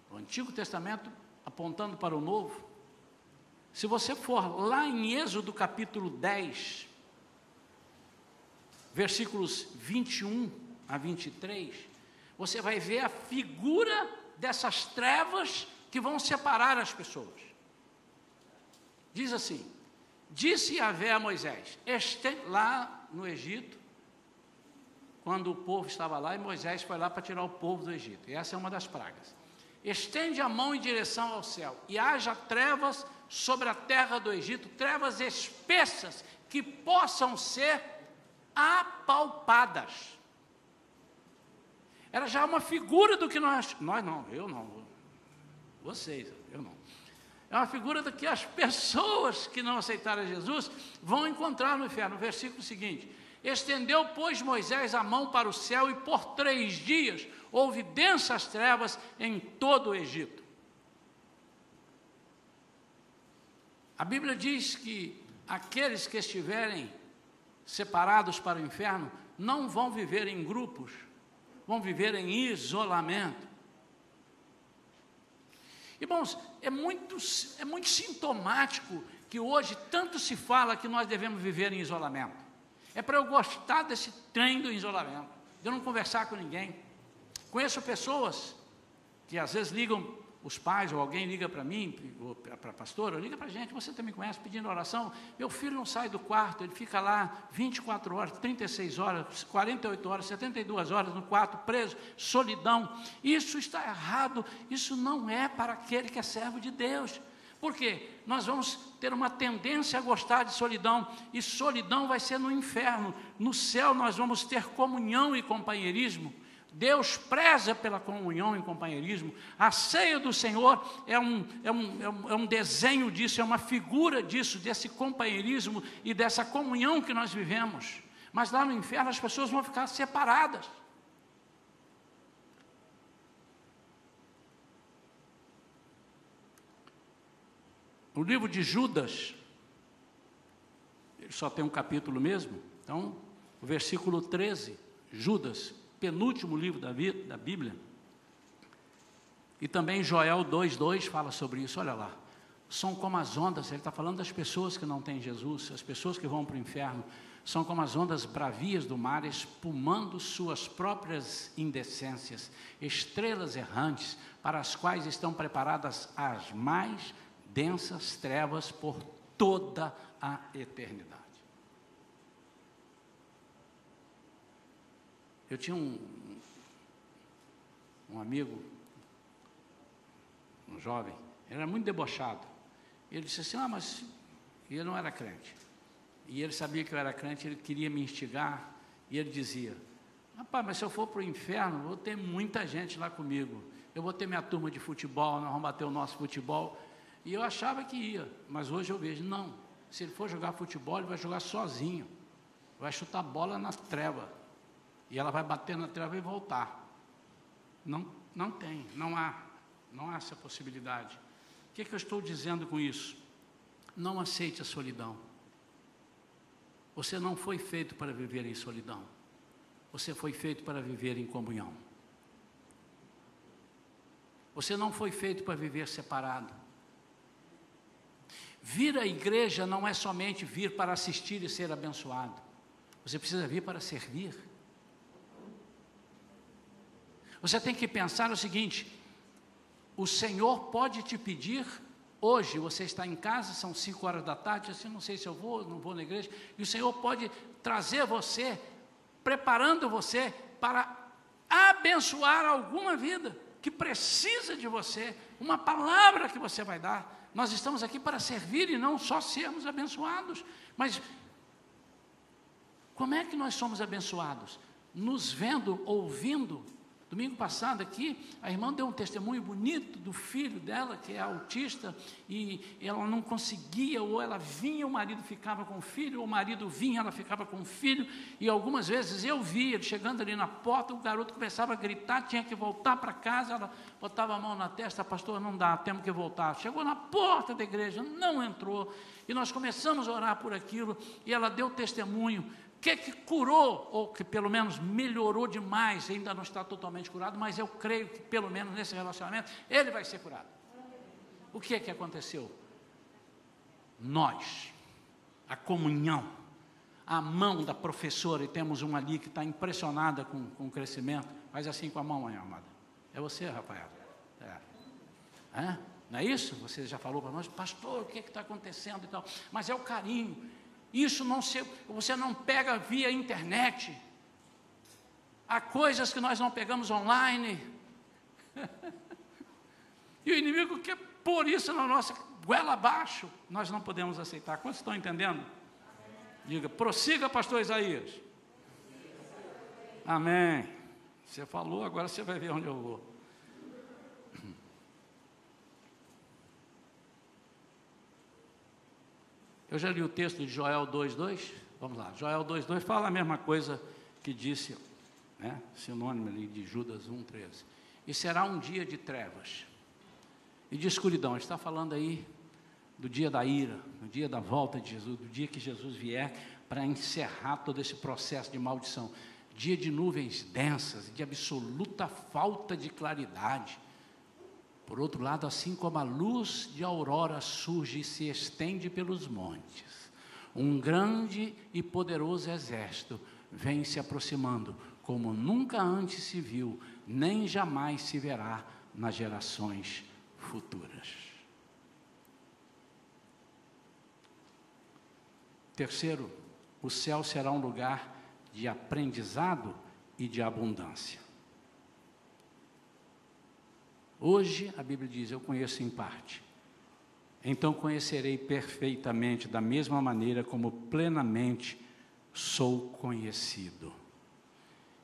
do Antigo Testamento apontando para o Novo. Se você for lá em Êxodo capítulo 10, versículos 21 a 23, você vai ver a figura dessas trevas que vão separar as pessoas. Diz assim: Disse Yahvé a Moisés, este, lá no Egito, quando o povo estava lá, e Moisés foi lá para tirar o povo do Egito. E essa é uma das pragas. Estende a mão em direção ao céu, e haja trevas sobre a terra do Egito, trevas espessas que possam ser apalpadas. Era já uma figura do que nós, nós não, eu não, vocês, eu não. É uma figura do que as pessoas que não aceitaram Jesus vão encontrar no inferno. No versículo seguinte: Estendeu, pois, Moisés a mão para o céu, e por três dias houve densas trevas em todo o Egito. A Bíblia diz que aqueles que estiverem separados para o inferno não vão viver em grupos, vão viver em isolamento. Irmãos, é muito, é muito sintomático que hoje tanto se fala que nós devemos viver em isolamento. É para eu gostar desse trem do isolamento, de eu não conversar com ninguém. Conheço pessoas que às vezes ligam os pais ou alguém liga para mim, ou para a pastora, liga para a gente, você também conhece, pedindo oração. Meu filho não sai do quarto, ele fica lá 24 horas, 36 horas, 48 horas, 72 horas no quarto, preso, solidão. Isso está errado, isso não é para aquele que é servo de Deus. Por quê? Nós vamos ter uma tendência a gostar de solidão, e solidão vai ser no inferno. No céu nós vamos ter comunhão e companheirismo. Deus preza pela comunhão e companheirismo. A ceia do Senhor é um, é, um, é, um, é um desenho disso, é uma figura disso, desse companheirismo e dessa comunhão que nós vivemos. Mas lá no inferno as pessoas vão ficar separadas. O livro de Judas, ele só tem um capítulo mesmo, então, o versículo 13, Judas, penúltimo livro da, da Bíblia. E também Joel 2,2 fala sobre isso, olha lá. São como as ondas, ele está falando das pessoas que não têm Jesus, as pessoas que vão para o inferno, são como as ondas bravias do mar, espumando suas próprias indecências, estrelas errantes, para as quais estão preparadas as mais densas trevas por toda a eternidade. Eu tinha um, um amigo, um jovem, ele era muito debochado. Ele disse assim: Ah, mas ele não era crente. E ele sabia que eu era crente, ele queria me instigar. E ele dizia: Rapaz, mas se eu for para o inferno, vou ter muita gente lá comigo. Eu vou ter minha turma de futebol, nós vamos bater o nosso futebol. E eu achava que ia, mas hoje eu vejo: não. Se ele for jogar futebol, ele vai jogar sozinho. Vai chutar bola na treva. E ela vai bater na treva e voltar. Não, não tem, não há, não há essa possibilidade. O que, é que eu estou dizendo com isso? Não aceite a solidão. Você não foi feito para viver em solidão. Você foi feito para viver em comunhão. Você não foi feito para viver separado. Vir à igreja não é somente vir para assistir e ser abençoado. Você precisa vir para servir. Você tem que pensar o seguinte: o Senhor pode te pedir hoje, você está em casa, são cinco horas da tarde, assim, não sei se eu vou, não vou na igreja, e o Senhor pode trazer você, preparando você para abençoar alguma vida que precisa de você, uma palavra que você vai dar. Nós estamos aqui para servir e não só sermos abençoados, mas como é que nós somos abençoados? Nos vendo, ouvindo Domingo passado aqui, a irmã deu um testemunho bonito do filho dela, que é autista, e ela não conseguia, ou ela vinha, o marido ficava com o filho, ou o marido vinha, ela ficava com o filho, e algumas vezes eu via ele chegando ali na porta, o garoto começava a gritar, tinha que voltar para casa, ela botava a mão na testa, pastor, não dá, temos que voltar. Chegou na porta da igreja, não entrou, e nós começamos a orar por aquilo, e ela deu testemunho, que que curou, ou que pelo menos melhorou demais, ainda não está totalmente curado, mas eu creio que pelo menos nesse relacionamento ele vai ser curado. O que é que aconteceu? Nós, a comunhão, a mão da professora, e temos uma ali que está impressionada com, com o crescimento, faz assim com a mão, minha amada. É você, Rafael? É. é? Não é isso? Você já falou para nós, pastor, o que está acontecendo e tal. Mas é o carinho. Isso não se, você não pega via internet. Há coisas que nós não pegamos online. e o inimigo quer pôr isso na nossa goela abaixo. Nós não podemos aceitar. Quantos estão entendendo? Diga, prossiga, pastor Isaías. Amém. Você falou, agora você vai ver onde eu vou. Eu já li o texto de Joel 2,2. Vamos lá, Joel 2,2 fala a mesma coisa que disse, né, sinônimo ali de Judas 1,13. E será um dia de trevas e de escuridão. Está falando aí do dia da ira, do dia da volta de Jesus, do dia que Jesus vier para encerrar todo esse processo de maldição. Dia de nuvens densas, de absoluta falta de claridade. Por outro lado, assim como a luz de aurora surge e se estende pelos montes, um grande e poderoso exército vem se aproximando, como nunca antes se viu, nem jamais se verá nas gerações futuras. Terceiro, o céu será um lugar de aprendizado e de abundância. Hoje a Bíblia diz: Eu conheço em parte. Então conhecerei perfeitamente, da mesma maneira como plenamente sou conhecido.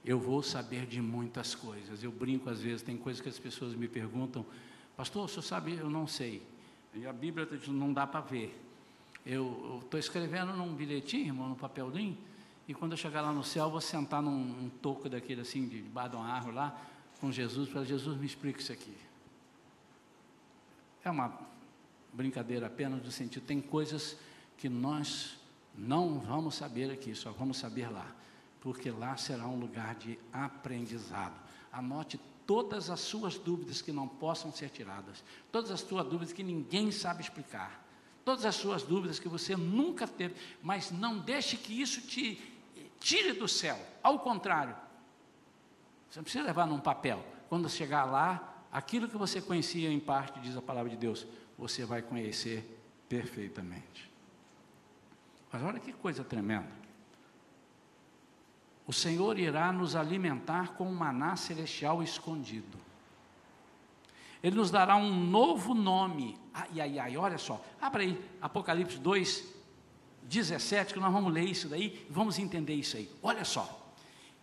Eu vou saber de muitas coisas. Eu brinco às vezes, tem coisas que as pessoas me perguntam, pastor, o senhor sabe? Eu não sei. E a Bíblia diz: não dá para ver. Eu estou escrevendo num bilhetinho, irmão, num papelzinho, e quando eu chegar lá no céu, vou sentar num um toco daquele assim, de debaixo de uma árvore lá, com Jesus, para Jesus me explica isso aqui. É uma brincadeira apenas no sentido, tem coisas que nós não vamos saber aqui, só vamos saber lá, porque lá será um lugar de aprendizado. Anote todas as suas dúvidas que não possam ser tiradas, todas as suas dúvidas que ninguém sabe explicar, todas as suas dúvidas que você nunca teve, mas não deixe que isso te tire do céu. Ao contrário, você não precisa levar num papel. Quando chegar lá, aquilo que você conhecia em parte, diz a palavra de Deus, você vai conhecer perfeitamente. Mas olha que coisa tremenda. O Senhor irá nos alimentar com um maná celestial escondido. Ele nos dará um novo nome. Ai, ai, ai, olha só. Abra aí, Apocalipse 2, 17, que nós vamos ler isso daí vamos entender isso aí. Olha só.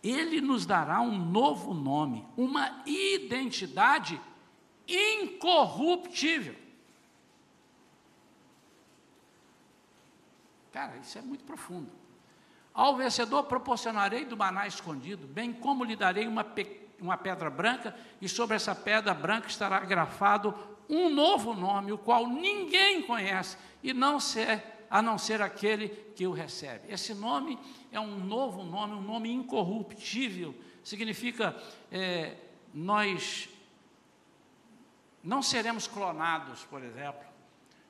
Ele nos dará um novo nome, uma identidade incorruptível. Cara, isso é muito profundo. Ao vencedor proporcionarei do maná escondido, bem como lhe darei uma, uma pedra branca, e sobre essa pedra branca estará grafado um novo nome, o qual ninguém conhece, e não ser, a não ser aquele que o recebe. Esse nome é um novo nome, um nome incorruptível, significa é, nós não seremos clonados, por exemplo,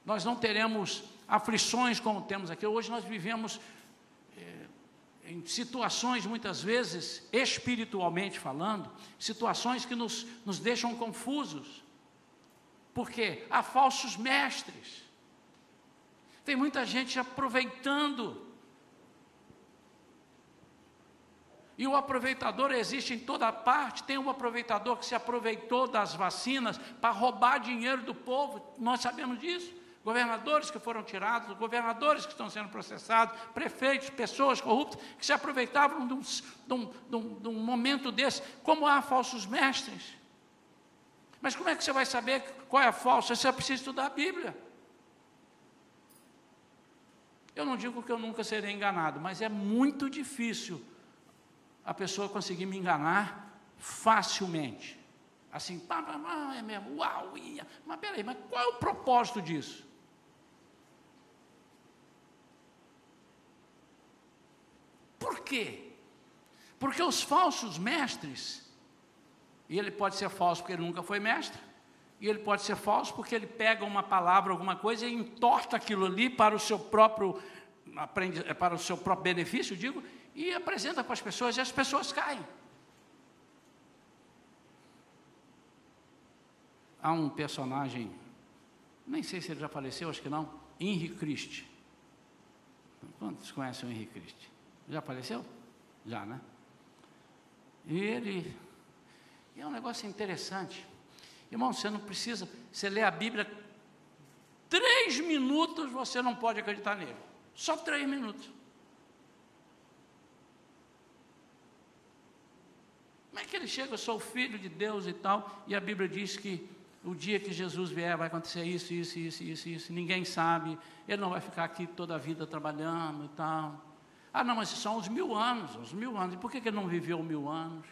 nós não teremos aflições como temos aqui. Hoje nós vivemos é, em situações, muitas vezes, espiritualmente falando, situações que nos, nos deixam confusos, porque há falsos mestres, tem muita gente aproveitando E o aproveitador existe em toda parte. Tem um aproveitador que se aproveitou das vacinas para roubar dinheiro do povo. Nós sabemos disso. Governadores que foram tirados, governadores que estão sendo processados, prefeitos, pessoas corruptas que se aproveitavam de um, de um, de um, de um momento desse. Como há falsos mestres. Mas como é que você vai saber qual é a falsa? Você precisa estudar a Bíblia. Eu não digo que eu nunca serei enganado, mas é muito difícil a pessoa conseguir me enganar facilmente. Assim, pá, pá, pá, é mesmo, uau, ia. mas peraí, mas qual é o propósito disso? Por quê? Porque os falsos mestres, e ele pode ser falso porque ele nunca foi mestre, e ele pode ser falso porque ele pega uma palavra, alguma coisa e entorta aquilo ali para o seu próprio para o seu próprio benefício, digo, e apresenta para as pessoas e as pessoas caem. Há um personagem nem sei se ele já faleceu, acho que não, Henri Christ. Quantos conhecem o Henri Christ? Já faleceu? Já, né? E ele. E é um negócio interessante. Irmão, você não precisa. Você lê a Bíblia, três minutos você não pode acreditar nele. Só três minutos. Como é que ele chega? Eu sou filho de Deus e tal, e a Bíblia diz que o dia que Jesus vier vai acontecer isso, isso, isso, isso, isso, ninguém sabe, ele não vai ficar aqui toda a vida trabalhando e tal. Ah, não, mas são os mil anos, os mil anos, e por que, que ele não viveu mil anos?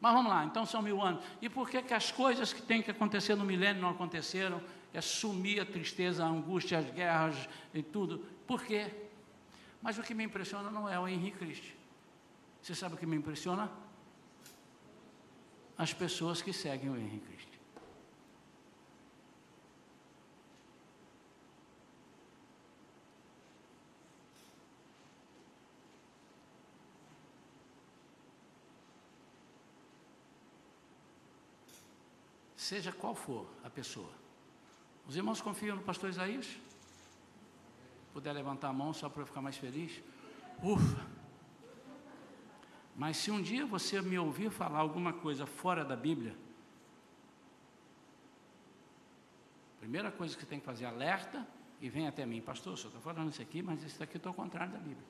Mas vamos lá, então são mil anos. E por que, que as coisas que têm que acontecer no milênio não aconteceram? É sumir a tristeza, a angústia, as guerras e tudo. Por quê? Mas o que me impressiona não é o Henrique Cristo. Você sabe o que me impressiona? As pessoas que seguem o Henrique Cristo. Seja qual for a pessoa. Os irmãos confiam no pastor Isaías? Puder levantar a mão só para eu ficar mais feliz? Ufa! Mas se um dia você me ouvir falar alguma coisa fora da Bíblia, primeira coisa que tem que fazer, alerta e vem até mim, pastor, eu estou falando isso aqui, mas isso daqui estou ao contrário da Bíblia.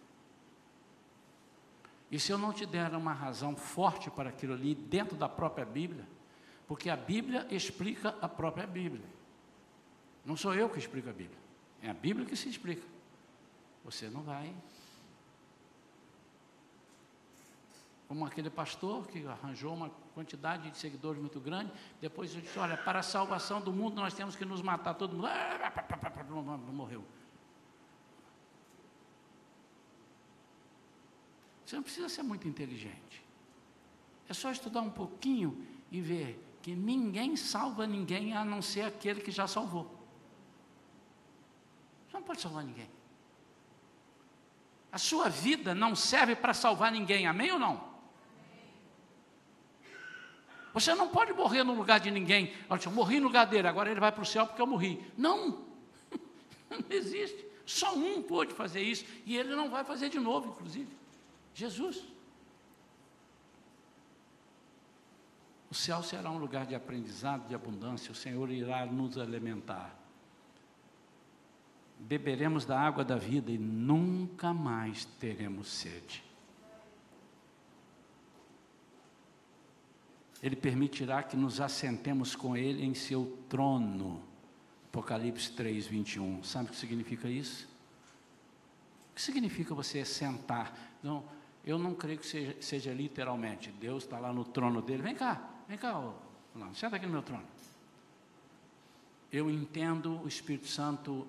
E se eu não te der uma razão forte para aquilo ali dentro da própria Bíblia, porque a Bíblia explica a própria Bíblia. Não sou eu que explico a Bíblia. É a Bíblia que se explica. Você não vai. Como aquele pastor que arranjou uma quantidade de seguidores muito grande, depois ele disse: Olha, para a salvação do mundo nós temos que nos matar todo mundo. Morreu. Você não precisa ser muito inteligente. É só estudar um pouquinho e ver que ninguém salva ninguém a não ser aquele que já salvou. Você não pode salvar ninguém. A sua vida não serve para salvar ninguém, amém ou não? Você não pode morrer no lugar de ninguém. Olha, eu morri no lugar dele, agora ele vai para o céu porque eu morri. Não, não existe. Só um pôde fazer isso e ele não vai fazer de novo, inclusive. Jesus. O céu será um lugar de aprendizado, de abundância, o Senhor irá nos alimentar. Beberemos da água da vida e nunca mais teremos sede. Ele permitirá que nos assentemos com Ele em seu trono. Apocalipse 3, 21. Sabe o que significa isso? O que significa você sentar? Não, eu não creio que seja, seja literalmente. Deus está lá no trono dele. Vem cá, Vem cá, fulano, senta aqui no meu trono. Eu entendo, o Espírito Santo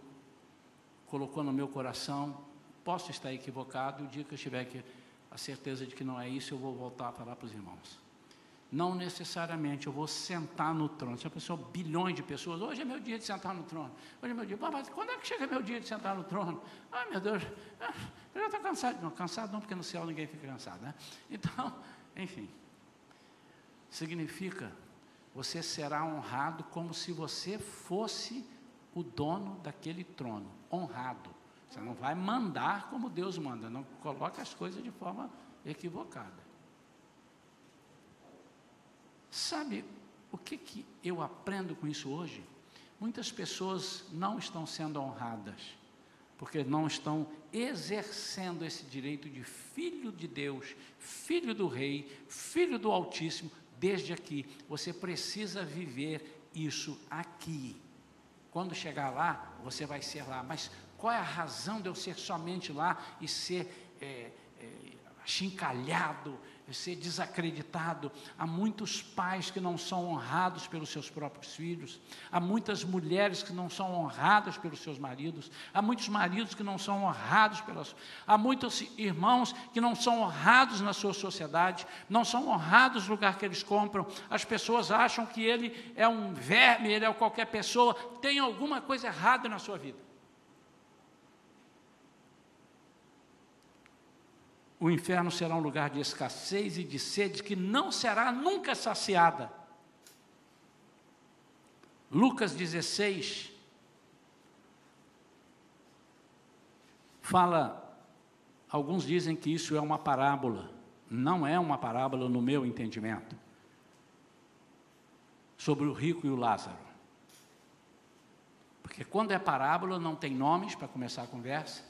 colocou no meu coração, posso estar equivocado, o dia que eu tiver que, a certeza de que não é isso, eu vou voltar a falar para os irmãos. Não necessariamente eu vou sentar no trono. Se a pessoa, bilhões de pessoas, hoje é meu dia de sentar no trono. Hoje é meu dia. Mas quando é que chega meu dia de sentar no trono? Ai meu Deus, ah, eu já estou cansado. Não, cansado não, porque no céu ninguém fica cansado, né? Então, enfim significa você será honrado como se você fosse o dono daquele trono, honrado. Você não vai mandar como Deus manda, não coloque as coisas de forma equivocada. Sabe o que, que eu aprendo com isso hoje? Muitas pessoas não estão sendo honradas, porque não estão exercendo esse direito de filho de Deus, filho do Rei, filho do Altíssimo, desde aqui. Você precisa viver isso aqui. Quando chegar lá, você vai ser lá. Mas qual é a razão de eu ser somente lá e ser é, é, achincalhado, ser desacreditado. Há muitos pais que não são honrados pelos seus próprios filhos, há muitas mulheres que não são honradas pelos seus maridos, há muitos maridos que não são honrados pelas. Há muitos irmãos que não são honrados na sua sociedade, não são honrados no lugar que eles compram. As pessoas acham que ele é um verme, ele é qualquer pessoa, tem alguma coisa errada na sua vida. o inferno será um lugar de escassez e de sede que não será nunca saciada. Lucas 16 fala, alguns dizem que isso é uma parábola, não é uma parábola no meu entendimento, sobre o rico e o Lázaro. Porque quando é parábola, não tem nomes para começar a conversa.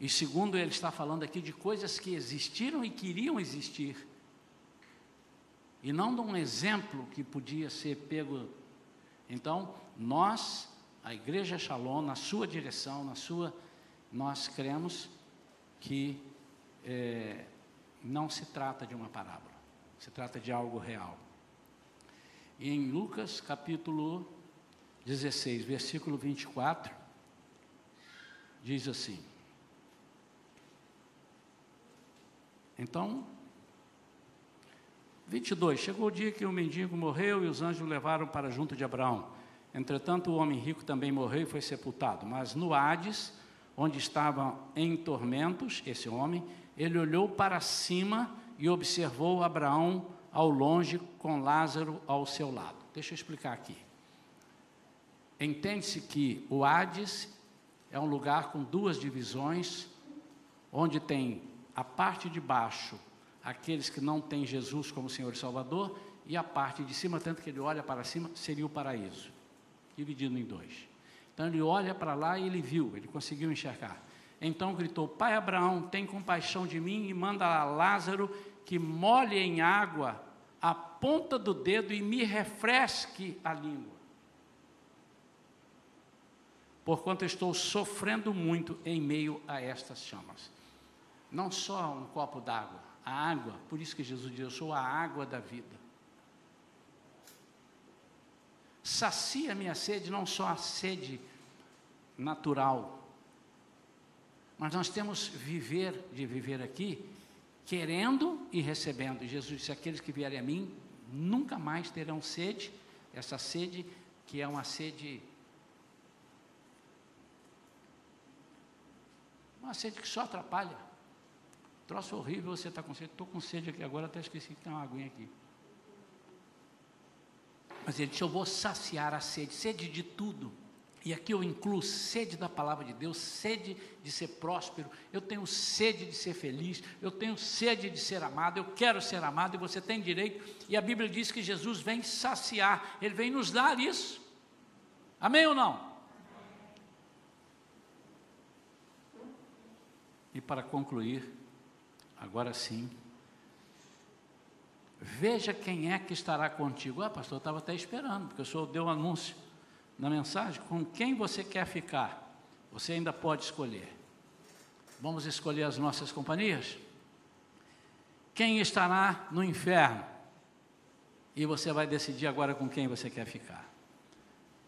E segundo, ele está falando aqui de coisas que existiram e queriam existir. E não de um exemplo que podia ser pego. Então, nós, a Igreja Shalom, na sua direção, na sua, nós cremos que é, não se trata de uma parábola, se trata de algo real. E em Lucas capítulo 16, versículo 24, diz assim: Então, 22. Chegou o dia que o mendigo morreu e os anjos o levaram para junto de Abraão. Entretanto, o homem rico também morreu e foi sepultado. Mas no Hades, onde estava em tormentos, esse homem, ele olhou para cima e observou Abraão ao longe com Lázaro ao seu lado. Deixa eu explicar aqui. Entende-se que o Hades é um lugar com duas divisões, onde tem a parte de baixo aqueles que não têm Jesus como Senhor e Salvador, e a parte de cima, tanto que ele olha para cima, seria o paraíso, dividido em dois. Então ele olha para lá e ele viu, ele conseguiu enxergar. Então gritou: Pai Abraão, tem compaixão de mim e manda a Lázaro que molhe em água a ponta do dedo e me refresque a língua. Porquanto estou sofrendo muito em meio a estas chamas. Não só um copo d'água, a água, por isso que Jesus diz: Eu sou a água da vida. Sacia minha sede, não só a sede natural, mas nós temos viver de viver aqui, querendo e recebendo. Jesus disse: Aqueles que vierem a mim nunca mais terão sede, essa sede que é uma sede. Uma sede que só atrapalha. Troço horrível, você está com sede. Estou com sede aqui agora, até esqueci que tem uma aguinha aqui. Mas ele disse: Eu vou saciar a sede, sede de tudo. E aqui eu incluo sede da palavra de Deus, sede de ser próspero, eu tenho sede de ser feliz, eu tenho sede de ser amado, eu quero ser amado e você tem direito. E a Bíblia diz que Jesus vem saciar, ele vem nos dar isso. Amém ou não? E para concluir, Agora sim. Veja quem é que estará contigo. Ah, pastor, eu estava até esperando, porque o senhor deu um anúncio na mensagem. Com quem você quer ficar? Você ainda pode escolher. Vamos escolher as nossas companhias? Quem estará no inferno? E você vai decidir agora com quem você quer ficar.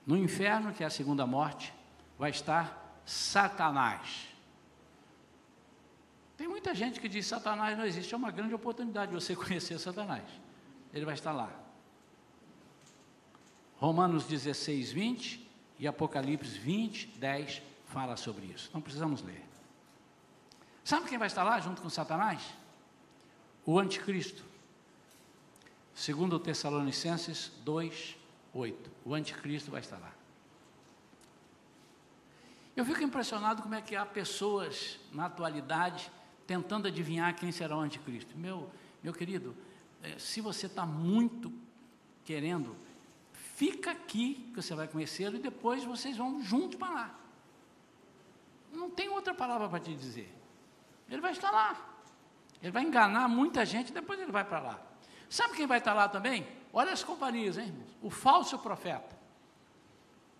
No inferno, que é a segunda morte, vai estar Satanás. Tem muita gente que diz Satanás não existe. É uma grande oportunidade de você conhecer Satanás. Ele vai estar lá. Romanos 16, 20 e Apocalipse 20, 10 fala sobre isso. Não precisamos ler. Sabe quem vai estar lá junto com Satanás? O anticristo. Segundo Tessalonicenses 2, 8. O anticristo vai estar lá. Eu fico impressionado como é que há pessoas na atualidade tentando adivinhar quem será o anticristo. Meu, meu querido, é, se você está muito querendo, fica aqui que você vai conhecê-lo e depois vocês vão juntos para lá. Não tem outra palavra para te dizer. Ele vai estar lá. Ele vai enganar muita gente depois ele vai para lá. Sabe quem vai estar lá também? Olha as companhias, hein, irmãos? O falso profeta.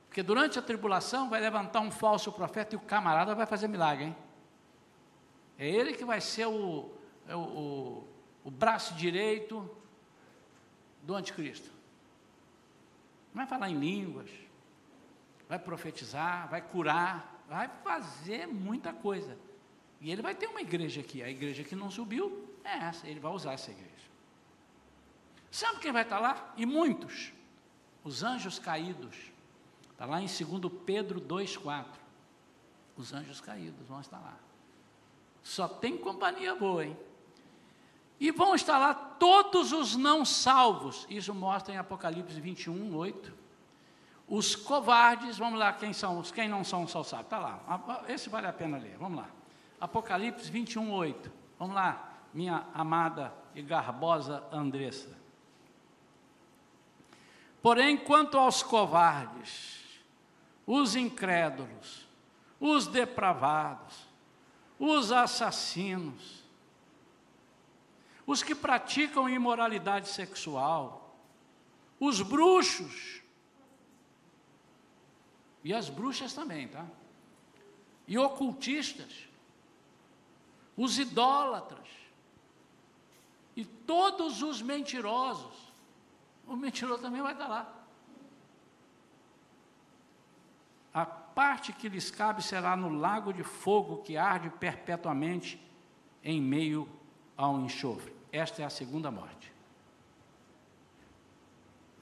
Porque durante a tribulação vai levantar um falso profeta e o camarada vai fazer milagre, hein? É ele que vai ser o, é o, o, o braço direito do anticristo. Vai falar em línguas, vai profetizar, vai curar, vai fazer muita coisa. E ele vai ter uma igreja aqui. A igreja que não subiu é essa, ele vai usar essa igreja. Sabe quem vai estar lá? E muitos. Os anjos caídos. Está lá em 2 Pedro 2,4. Os anjos caídos vão estar lá. Só tem companhia boa, hein? E vão estar lá todos os não salvos. Isso mostra em Apocalipse 21, 8. Os covardes, vamos lá, quem são, quem não são só sabe, está lá. Esse vale a pena ler, vamos lá. Apocalipse 21, 8. Vamos lá, minha amada e garbosa Andressa. Porém, quanto aos covardes, os incrédulos, os depravados, os assassinos, os que praticam imoralidade sexual, os bruxos, e as bruxas também, tá? E ocultistas, os idólatras, e todos os mentirosos, o mentiroso também vai estar lá. A parte que lhes cabe será no lago de fogo que arde perpetuamente em meio ao enxofre. Esta é a segunda morte.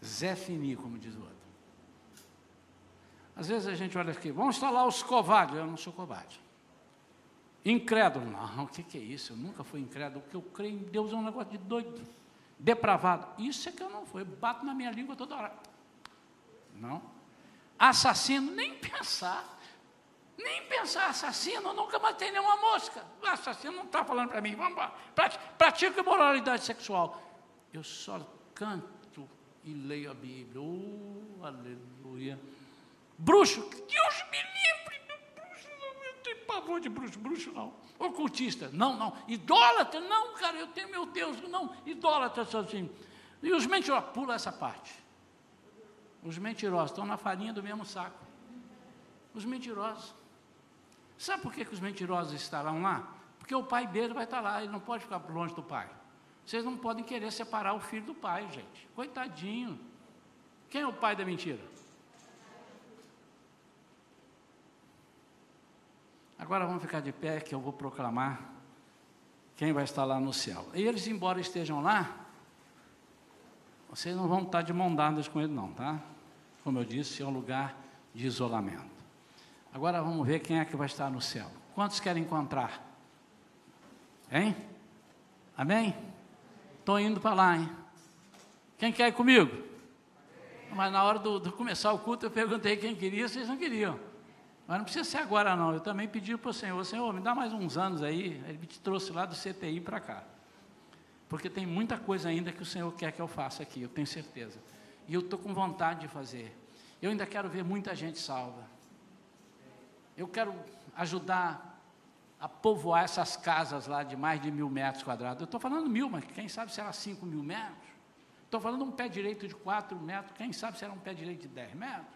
Zé Fini, como diz o outro. Às vezes a gente olha aqui, vamos instalar os covardes. Eu não sou covarde. Incrédulo, não, o que, é isso? Eu nunca fui incrédulo, porque eu creio em Deus é um negócio de doido depravado. Isso é que eu não fui, eu bato na minha língua toda hora. Não. Assassino, nem pensar. Nem pensar assassino, eu nunca matei nenhuma mosca. O assassino não está falando para mim, vamos lá, pratica imoralidade sexual. Eu só canto e leio a Bíblia. Oh, aleluia. Bruxo, Deus me livre do bruxo, não, eu tenho pavor de bruxo, bruxo não. Ocultista, não, não. Idólatra, não, cara, eu tenho meu Deus, não. Idólatra sozinho. E os mentirosos, pula essa parte. Os mentirosos estão na farinha do mesmo saco. Os mentirosos. Sabe por que, que os mentirosos estarão lá? Porque o pai dele vai estar lá, ele não pode ficar longe do pai. Vocês não podem querer separar o filho do pai, gente. Coitadinho. Quem é o pai da mentira? Agora vamos ficar de pé que eu vou proclamar quem vai estar lá no céu. E eles, embora estejam lá, vocês não vão estar de mão dadas com ele, não, tá? Como eu disse, é um lugar de isolamento. Agora vamos ver quem é que vai estar no céu. Quantos querem encontrar? Hein? Amém? Estou indo para lá, hein? Quem quer ir comigo? Mas na hora do, de começar o culto eu perguntei quem queria, vocês não queriam. Mas não precisa ser agora, não. Eu também pedi para o Senhor: Senhor, me dá mais uns anos aí. Ele me trouxe lá do CTI para cá. Porque tem muita coisa ainda que o Senhor quer que eu faça aqui, eu tenho certeza. E eu estou com vontade de fazer. Eu ainda quero ver muita gente salva. Eu quero ajudar a povoar essas casas lá de mais de mil metros quadrados. Eu estou falando mil, mas quem sabe será cinco mil metros. Estou falando um pé direito de quatro metros, quem sabe será um pé direito de dez metros.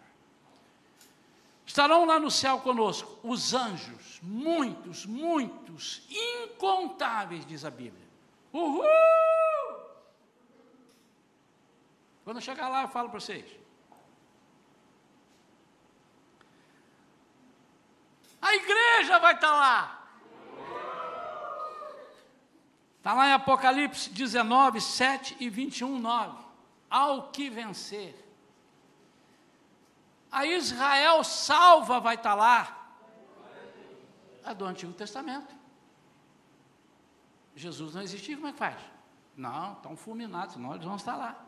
Estarão lá no céu conosco os anjos, muitos, muitos, incontáveis, diz a Bíblia. Uhul! Quando eu chegar lá, eu falo para vocês. A igreja vai estar lá. Está lá em Apocalipse 19, 7 e 21, 9. Ao que vencer a Israel salva vai estar lá. A do Antigo Testamento. Jesus não existia, como é que faz? Não, estão fulminados, senão eles vão estar lá.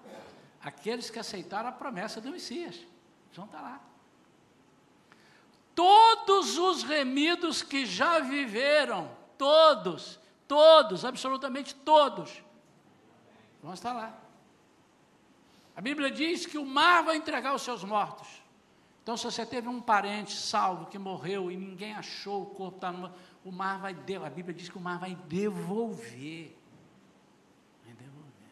Aqueles que aceitaram a promessa do Messias, vão estar lá. Todos os remidos que já viveram, todos, todos, absolutamente todos, vão estar lá. A Bíblia diz que o mar vai entregar os seus mortos. Então, se você teve um parente salvo que morreu e ninguém achou o corpo, tá no, o mar vai devolver. A Bíblia diz que o mar vai devolver. Vai devolver.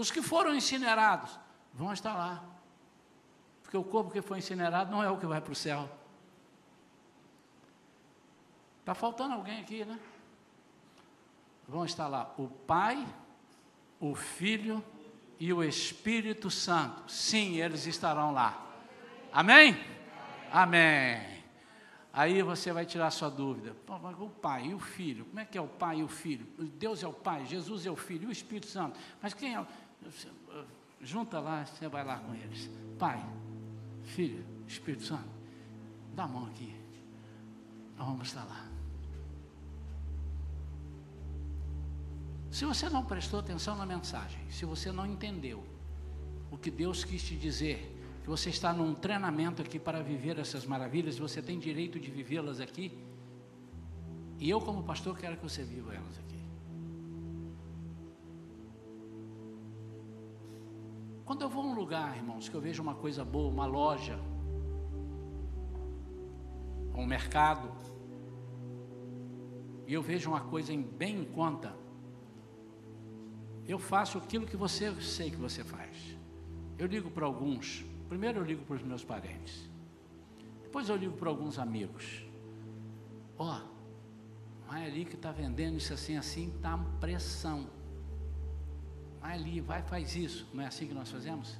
Os que foram incinerados vão estar lá. Porque o corpo que foi incinerado não é o que vai para o céu. Está faltando alguém aqui, né? Vão estar lá o Pai, o Filho e o Espírito Santo. Sim, eles estarão lá. Amém? Amém. Aí você vai tirar sua dúvida. O pai e o filho, como é que é o pai e o filho? Deus é o pai, Jesus é o filho, e o Espírito Santo. Mas quem é? Junta lá, você vai lá com eles. Pai, filho, Espírito Santo. Dá a mão aqui. Nós vamos estar lá. Se você não prestou atenção na mensagem, se você não entendeu o que Deus quis te dizer, que você está num treinamento aqui para viver essas maravilhas, você tem direito de vivê-las aqui. E eu, como pastor, quero que você viva elas aqui. Quando eu vou a um lugar, irmãos, que eu vejo uma coisa boa, uma loja, um mercado, e eu vejo uma coisa em bem em conta, eu faço aquilo que você sei que você faz. Eu ligo para alguns. Primeiro eu ligo para os meus parentes. Depois eu ligo para alguns amigos. Ó, oh, ali que está vendendo isso assim, assim, está pressão. Ali, vai, faz isso. Não é assim que nós fazemos?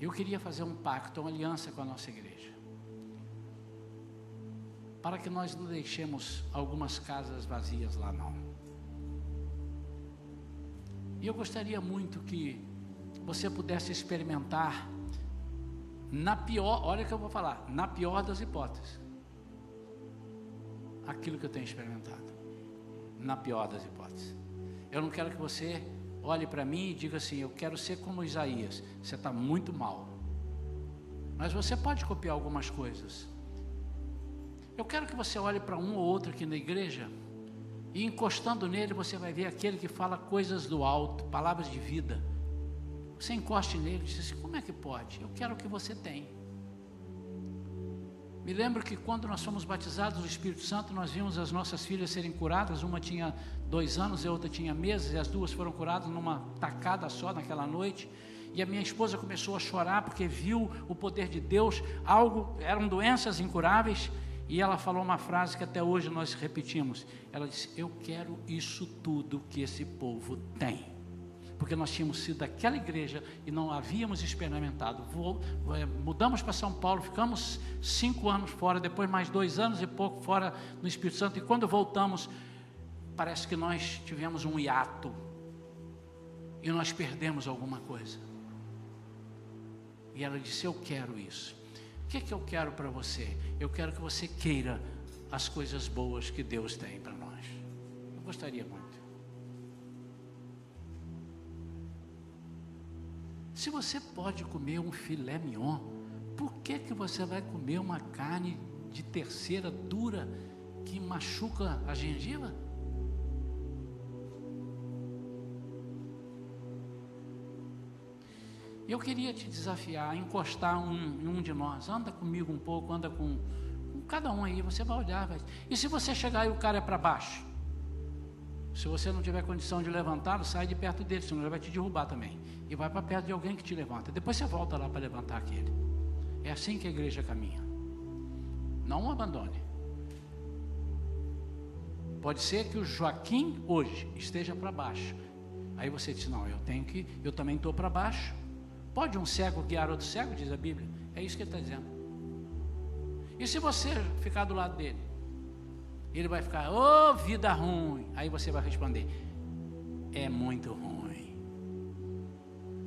Eu queria fazer um pacto, uma aliança com a nossa igreja. Para que nós não deixemos algumas casas vazias lá, não. E eu gostaria muito que você pudesse experimentar, na pior, olha o que eu vou falar, na pior das hipóteses, aquilo que eu tenho experimentado, na pior das hipóteses. Eu não quero que você olhe para mim e diga assim: eu quero ser como Isaías, você está muito mal. Mas você pode copiar algumas coisas. Eu quero que você olhe para um ou outro aqui na igreja e encostando nele você vai ver aquele que fala coisas do alto, palavras de vida você encoste nele e diz assim: como é que pode? Eu quero o que você tem. Me lembro que quando nós fomos batizados no Espírito Santo, nós vimos as nossas filhas serem curadas. Uma tinha dois anos e a outra tinha meses, e as duas foram curadas numa tacada só naquela noite. E a minha esposa começou a chorar porque viu o poder de Deus. Algo eram doenças incuráveis. E ela falou uma frase que até hoje nós repetimos. Ela disse: Eu quero isso tudo que esse povo tem porque nós tínhamos sido daquela igreja e não havíamos experimentado. É, mudamos para São Paulo, ficamos cinco anos fora, depois mais dois anos e pouco fora no Espírito Santo, e quando voltamos, parece que nós tivemos um hiato e nós perdemos alguma coisa. E ela disse: Eu quero isso. O que, é que eu quero para você? Eu quero que você queira as coisas boas que Deus tem para nós. Eu gostaria muito. Se você pode comer um filé mignon, por que, que você vai comer uma carne de terceira dura que machuca a gengiva? Eu queria te desafiar encostar um, um de nós. Anda comigo um pouco, anda com, com cada um aí, você vai olhar. Vai. E se você chegar e o cara é para baixo? Se você não tiver condição de levantá-lo, sai de perto dele, senão ele vai te derrubar também. E vai para perto de alguém que te levanta. Depois você volta lá para levantar aquele. É assim que a igreja caminha. Não o abandone. Pode ser que o Joaquim hoje esteja para baixo. Aí você diz: Não, eu tenho que, eu também estou para baixo. Pode um cego guiar outro cego, diz a Bíblia. É isso que ele está dizendo. E se você ficar do lado dele? Ele vai ficar, ô oh, vida ruim. Aí você vai responder, é muito ruim.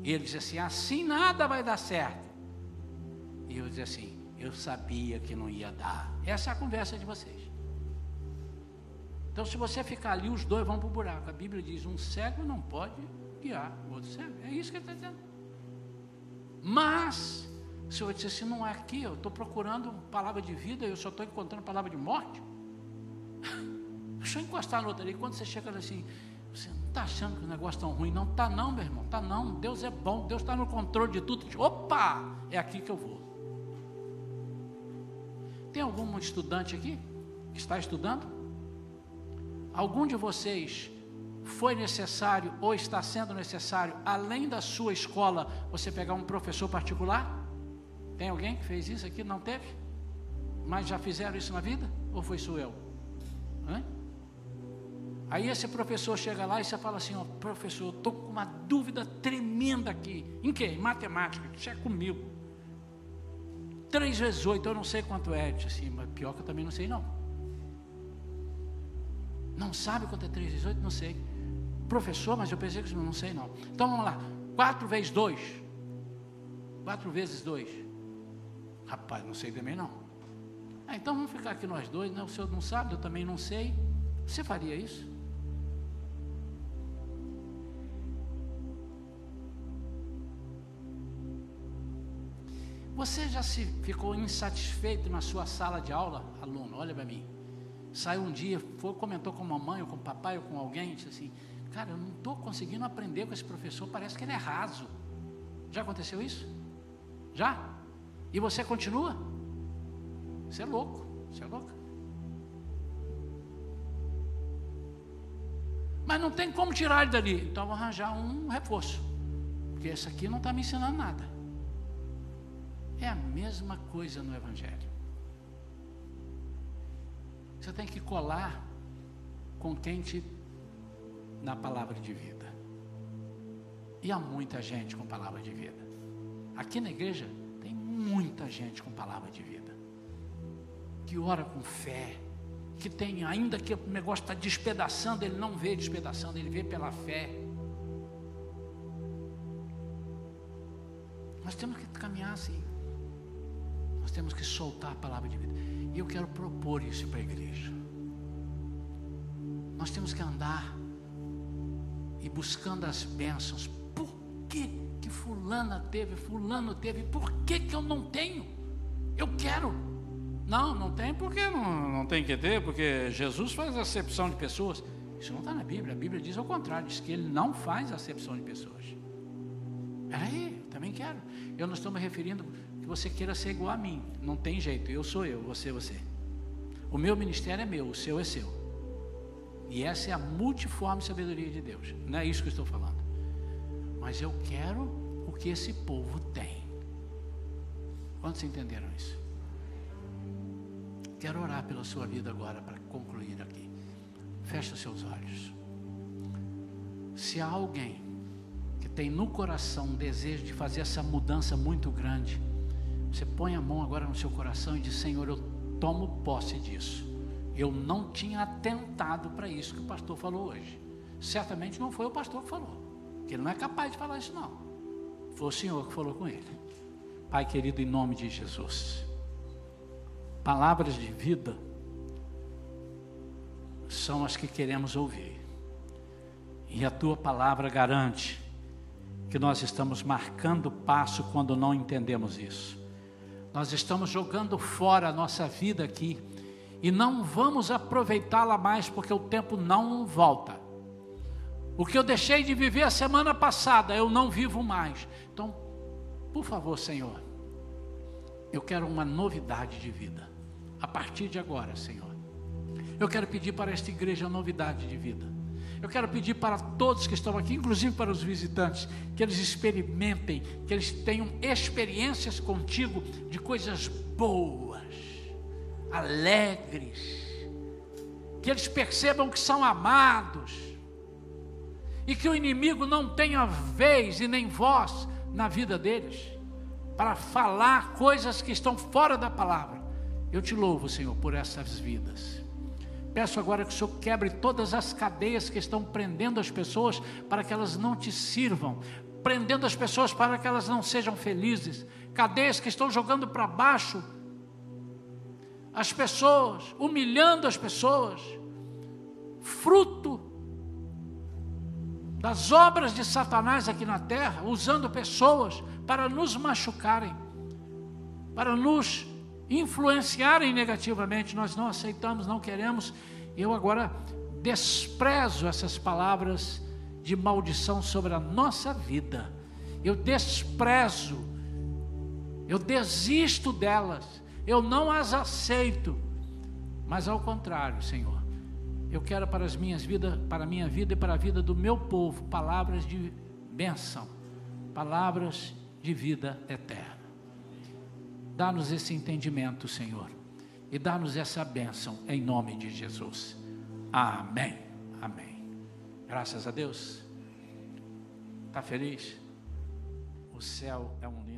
E ele diz assim: assim nada vai dar certo. E eu diz assim: eu sabia que não ia dar. Essa é a conversa de vocês. Então, se você ficar ali, os dois vão para o buraco. A Bíblia diz: um cego não pode guiar o outro cego. É isso que ele está dizendo. Mas, se eu disser assim, não é aqui, eu estou procurando palavra de vida, eu só estou encontrando palavra de morte. Deixa eu encostar no outro ali. Quando você chega assim, você não está achando que o negócio é tão ruim? Não está não, meu irmão. Está não. Deus é bom. Deus está no controle de tudo. Opa! É aqui que eu vou. Tem algum estudante aqui que está estudando? Algum de vocês foi necessário ou está sendo necessário, além da sua escola, você pegar um professor particular? Tem alguém que fez isso aqui? Não teve? Mas já fizeram isso na vida? Ou foi só eu? Hã? Aí esse professor chega lá e você fala assim, ó, professor, estou com uma dúvida tremenda aqui. Em quê? Em matemática, checa é comigo. Três vezes oito, eu não sei quanto é. Disse assim, mas pior que eu também não sei não. Não sabe quanto é três vezes oito? Não sei. Professor, mas eu pensei que não sei não. Então vamos lá. Quatro vezes dois. Quatro vezes dois. Rapaz, não sei também não. Ah, então vamos ficar aqui nós dois, né? O senhor não sabe, eu também não sei. Você faria isso? Você já se ficou insatisfeito na sua sala de aula, aluno? Olha para mim. Saiu um dia, foi, comentou com a mamãe ou com o papai ou com alguém, disse assim: Cara, eu não estou conseguindo aprender com esse professor, parece que ele é raso. Já aconteceu isso? Já? E você continua? Você é louco, você é louca. Mas não tem como tirar ele dali. Então vou arranjar um reforço. Porque esse aqui não está me ensinando nada. É a mesma coisa no Evangelho. Você tem que colar com na palavra de vida. E há muita gente com palavra de vida. Aqui na igreja tem muita gente com palavra de vida. Que ora com fé. Que tem, ainda que o negócio está despedaçando, ele não vê despedaçando, ele vê pela fé. Nós temos que caminhar assim. Nós temos que soltar a palavra de vida. E eu quero propor isso para a igreja. Nós temos que andar e buscando as bênçãos. Por que que fulana teve, fulano teve? Por que que eu não tenho? Eu quero. Não, não tem porque não, não tem que ter, porque Jesus faz acepção de pessoas. Isso não está na Bíblia. A Bíblia diz ao contrário, diz que ele não faz acepção de pessoas. Peraí, eu também quero. Eu não estou me referindo que você queira ser igual a mim. Não tem jeito, eu sou eu, você é você. O meu ministério é meu, o seu é seu. E essa é a multiforme sabedoria de Deus. Não é isso que eu estou falando. Mas eu quero o que esse povo tem. Quantos entenderam isso? Quero orar pela sua vida agora para concluir aqui. Feche seus olhos. Se há alguém que tem no coração um desejo de fazer essa mudança muito grande, você põe a mão agora no seu coração e diz: Senhor, eu tomo posse disso. Eu não tinha atentado para isso que o pastor falou hoje. Certamente não foi o pastor que falou, que ele não é capaz de falar isso não. Foi o Senhor que falou com ele. Pai querido, em nome de Jesus. Palavras de vida são as que queremos ouvir. E a tua palavra garante que nós estamos marcando passo quando não entendemos isso. Nós estamos jogando fora a nossa vida aqui e não vamos aproveitá-la mais porque o tempo não volta. O que eu deixei de viver a semana passada, eu não vivo mais. Então, por favor, Senhor, eu quero uma novidade de vida. A partir de agora, Senhor. Eu quero pedir para esta igreja novidade de vida. Eu quero pedir para todos que estão aqui, inclusive para os visitantes, que eles experimentem, que eles tenham experiências contigo de coisas boas alegres, que eles percebam que são amados, e que o inimigo não tenha vez e nem voz na vida deles, para falar coisas que estão fora da palavra. Eu te louvo, Senhor, por essas vidas. Peço agora que o Senhor quebre todas as cadeias que estão prendendo as pessoas para que elas não te sirvam, prendendo as pessoas para que elas não sejam felizes, cadeias que estão jogando para baixo as pessoas, humilhando as pessoas, fruto das obras de Satanás aqui na terra, usando pessoas para nos machucarem, para nos influenciarem negativamente. Nós não aceitamos, não queremos. Eu agora desprezo essas palavras de maldição sobre a nossa vida. Eu desprezo, eu desisto delas eu não as aceito, mas ao contrário, Senhor, eu quero para as minhas vidas, para a minha vida e para a vida do meu povo, palavras de bênção, palavras de vida eterna. Dá-nos esse entendimento, Senhor, e dá-nos essa bênção em nome de Jesus. Amém. Amém. Graças a Deus. Está feliz? O céu é um.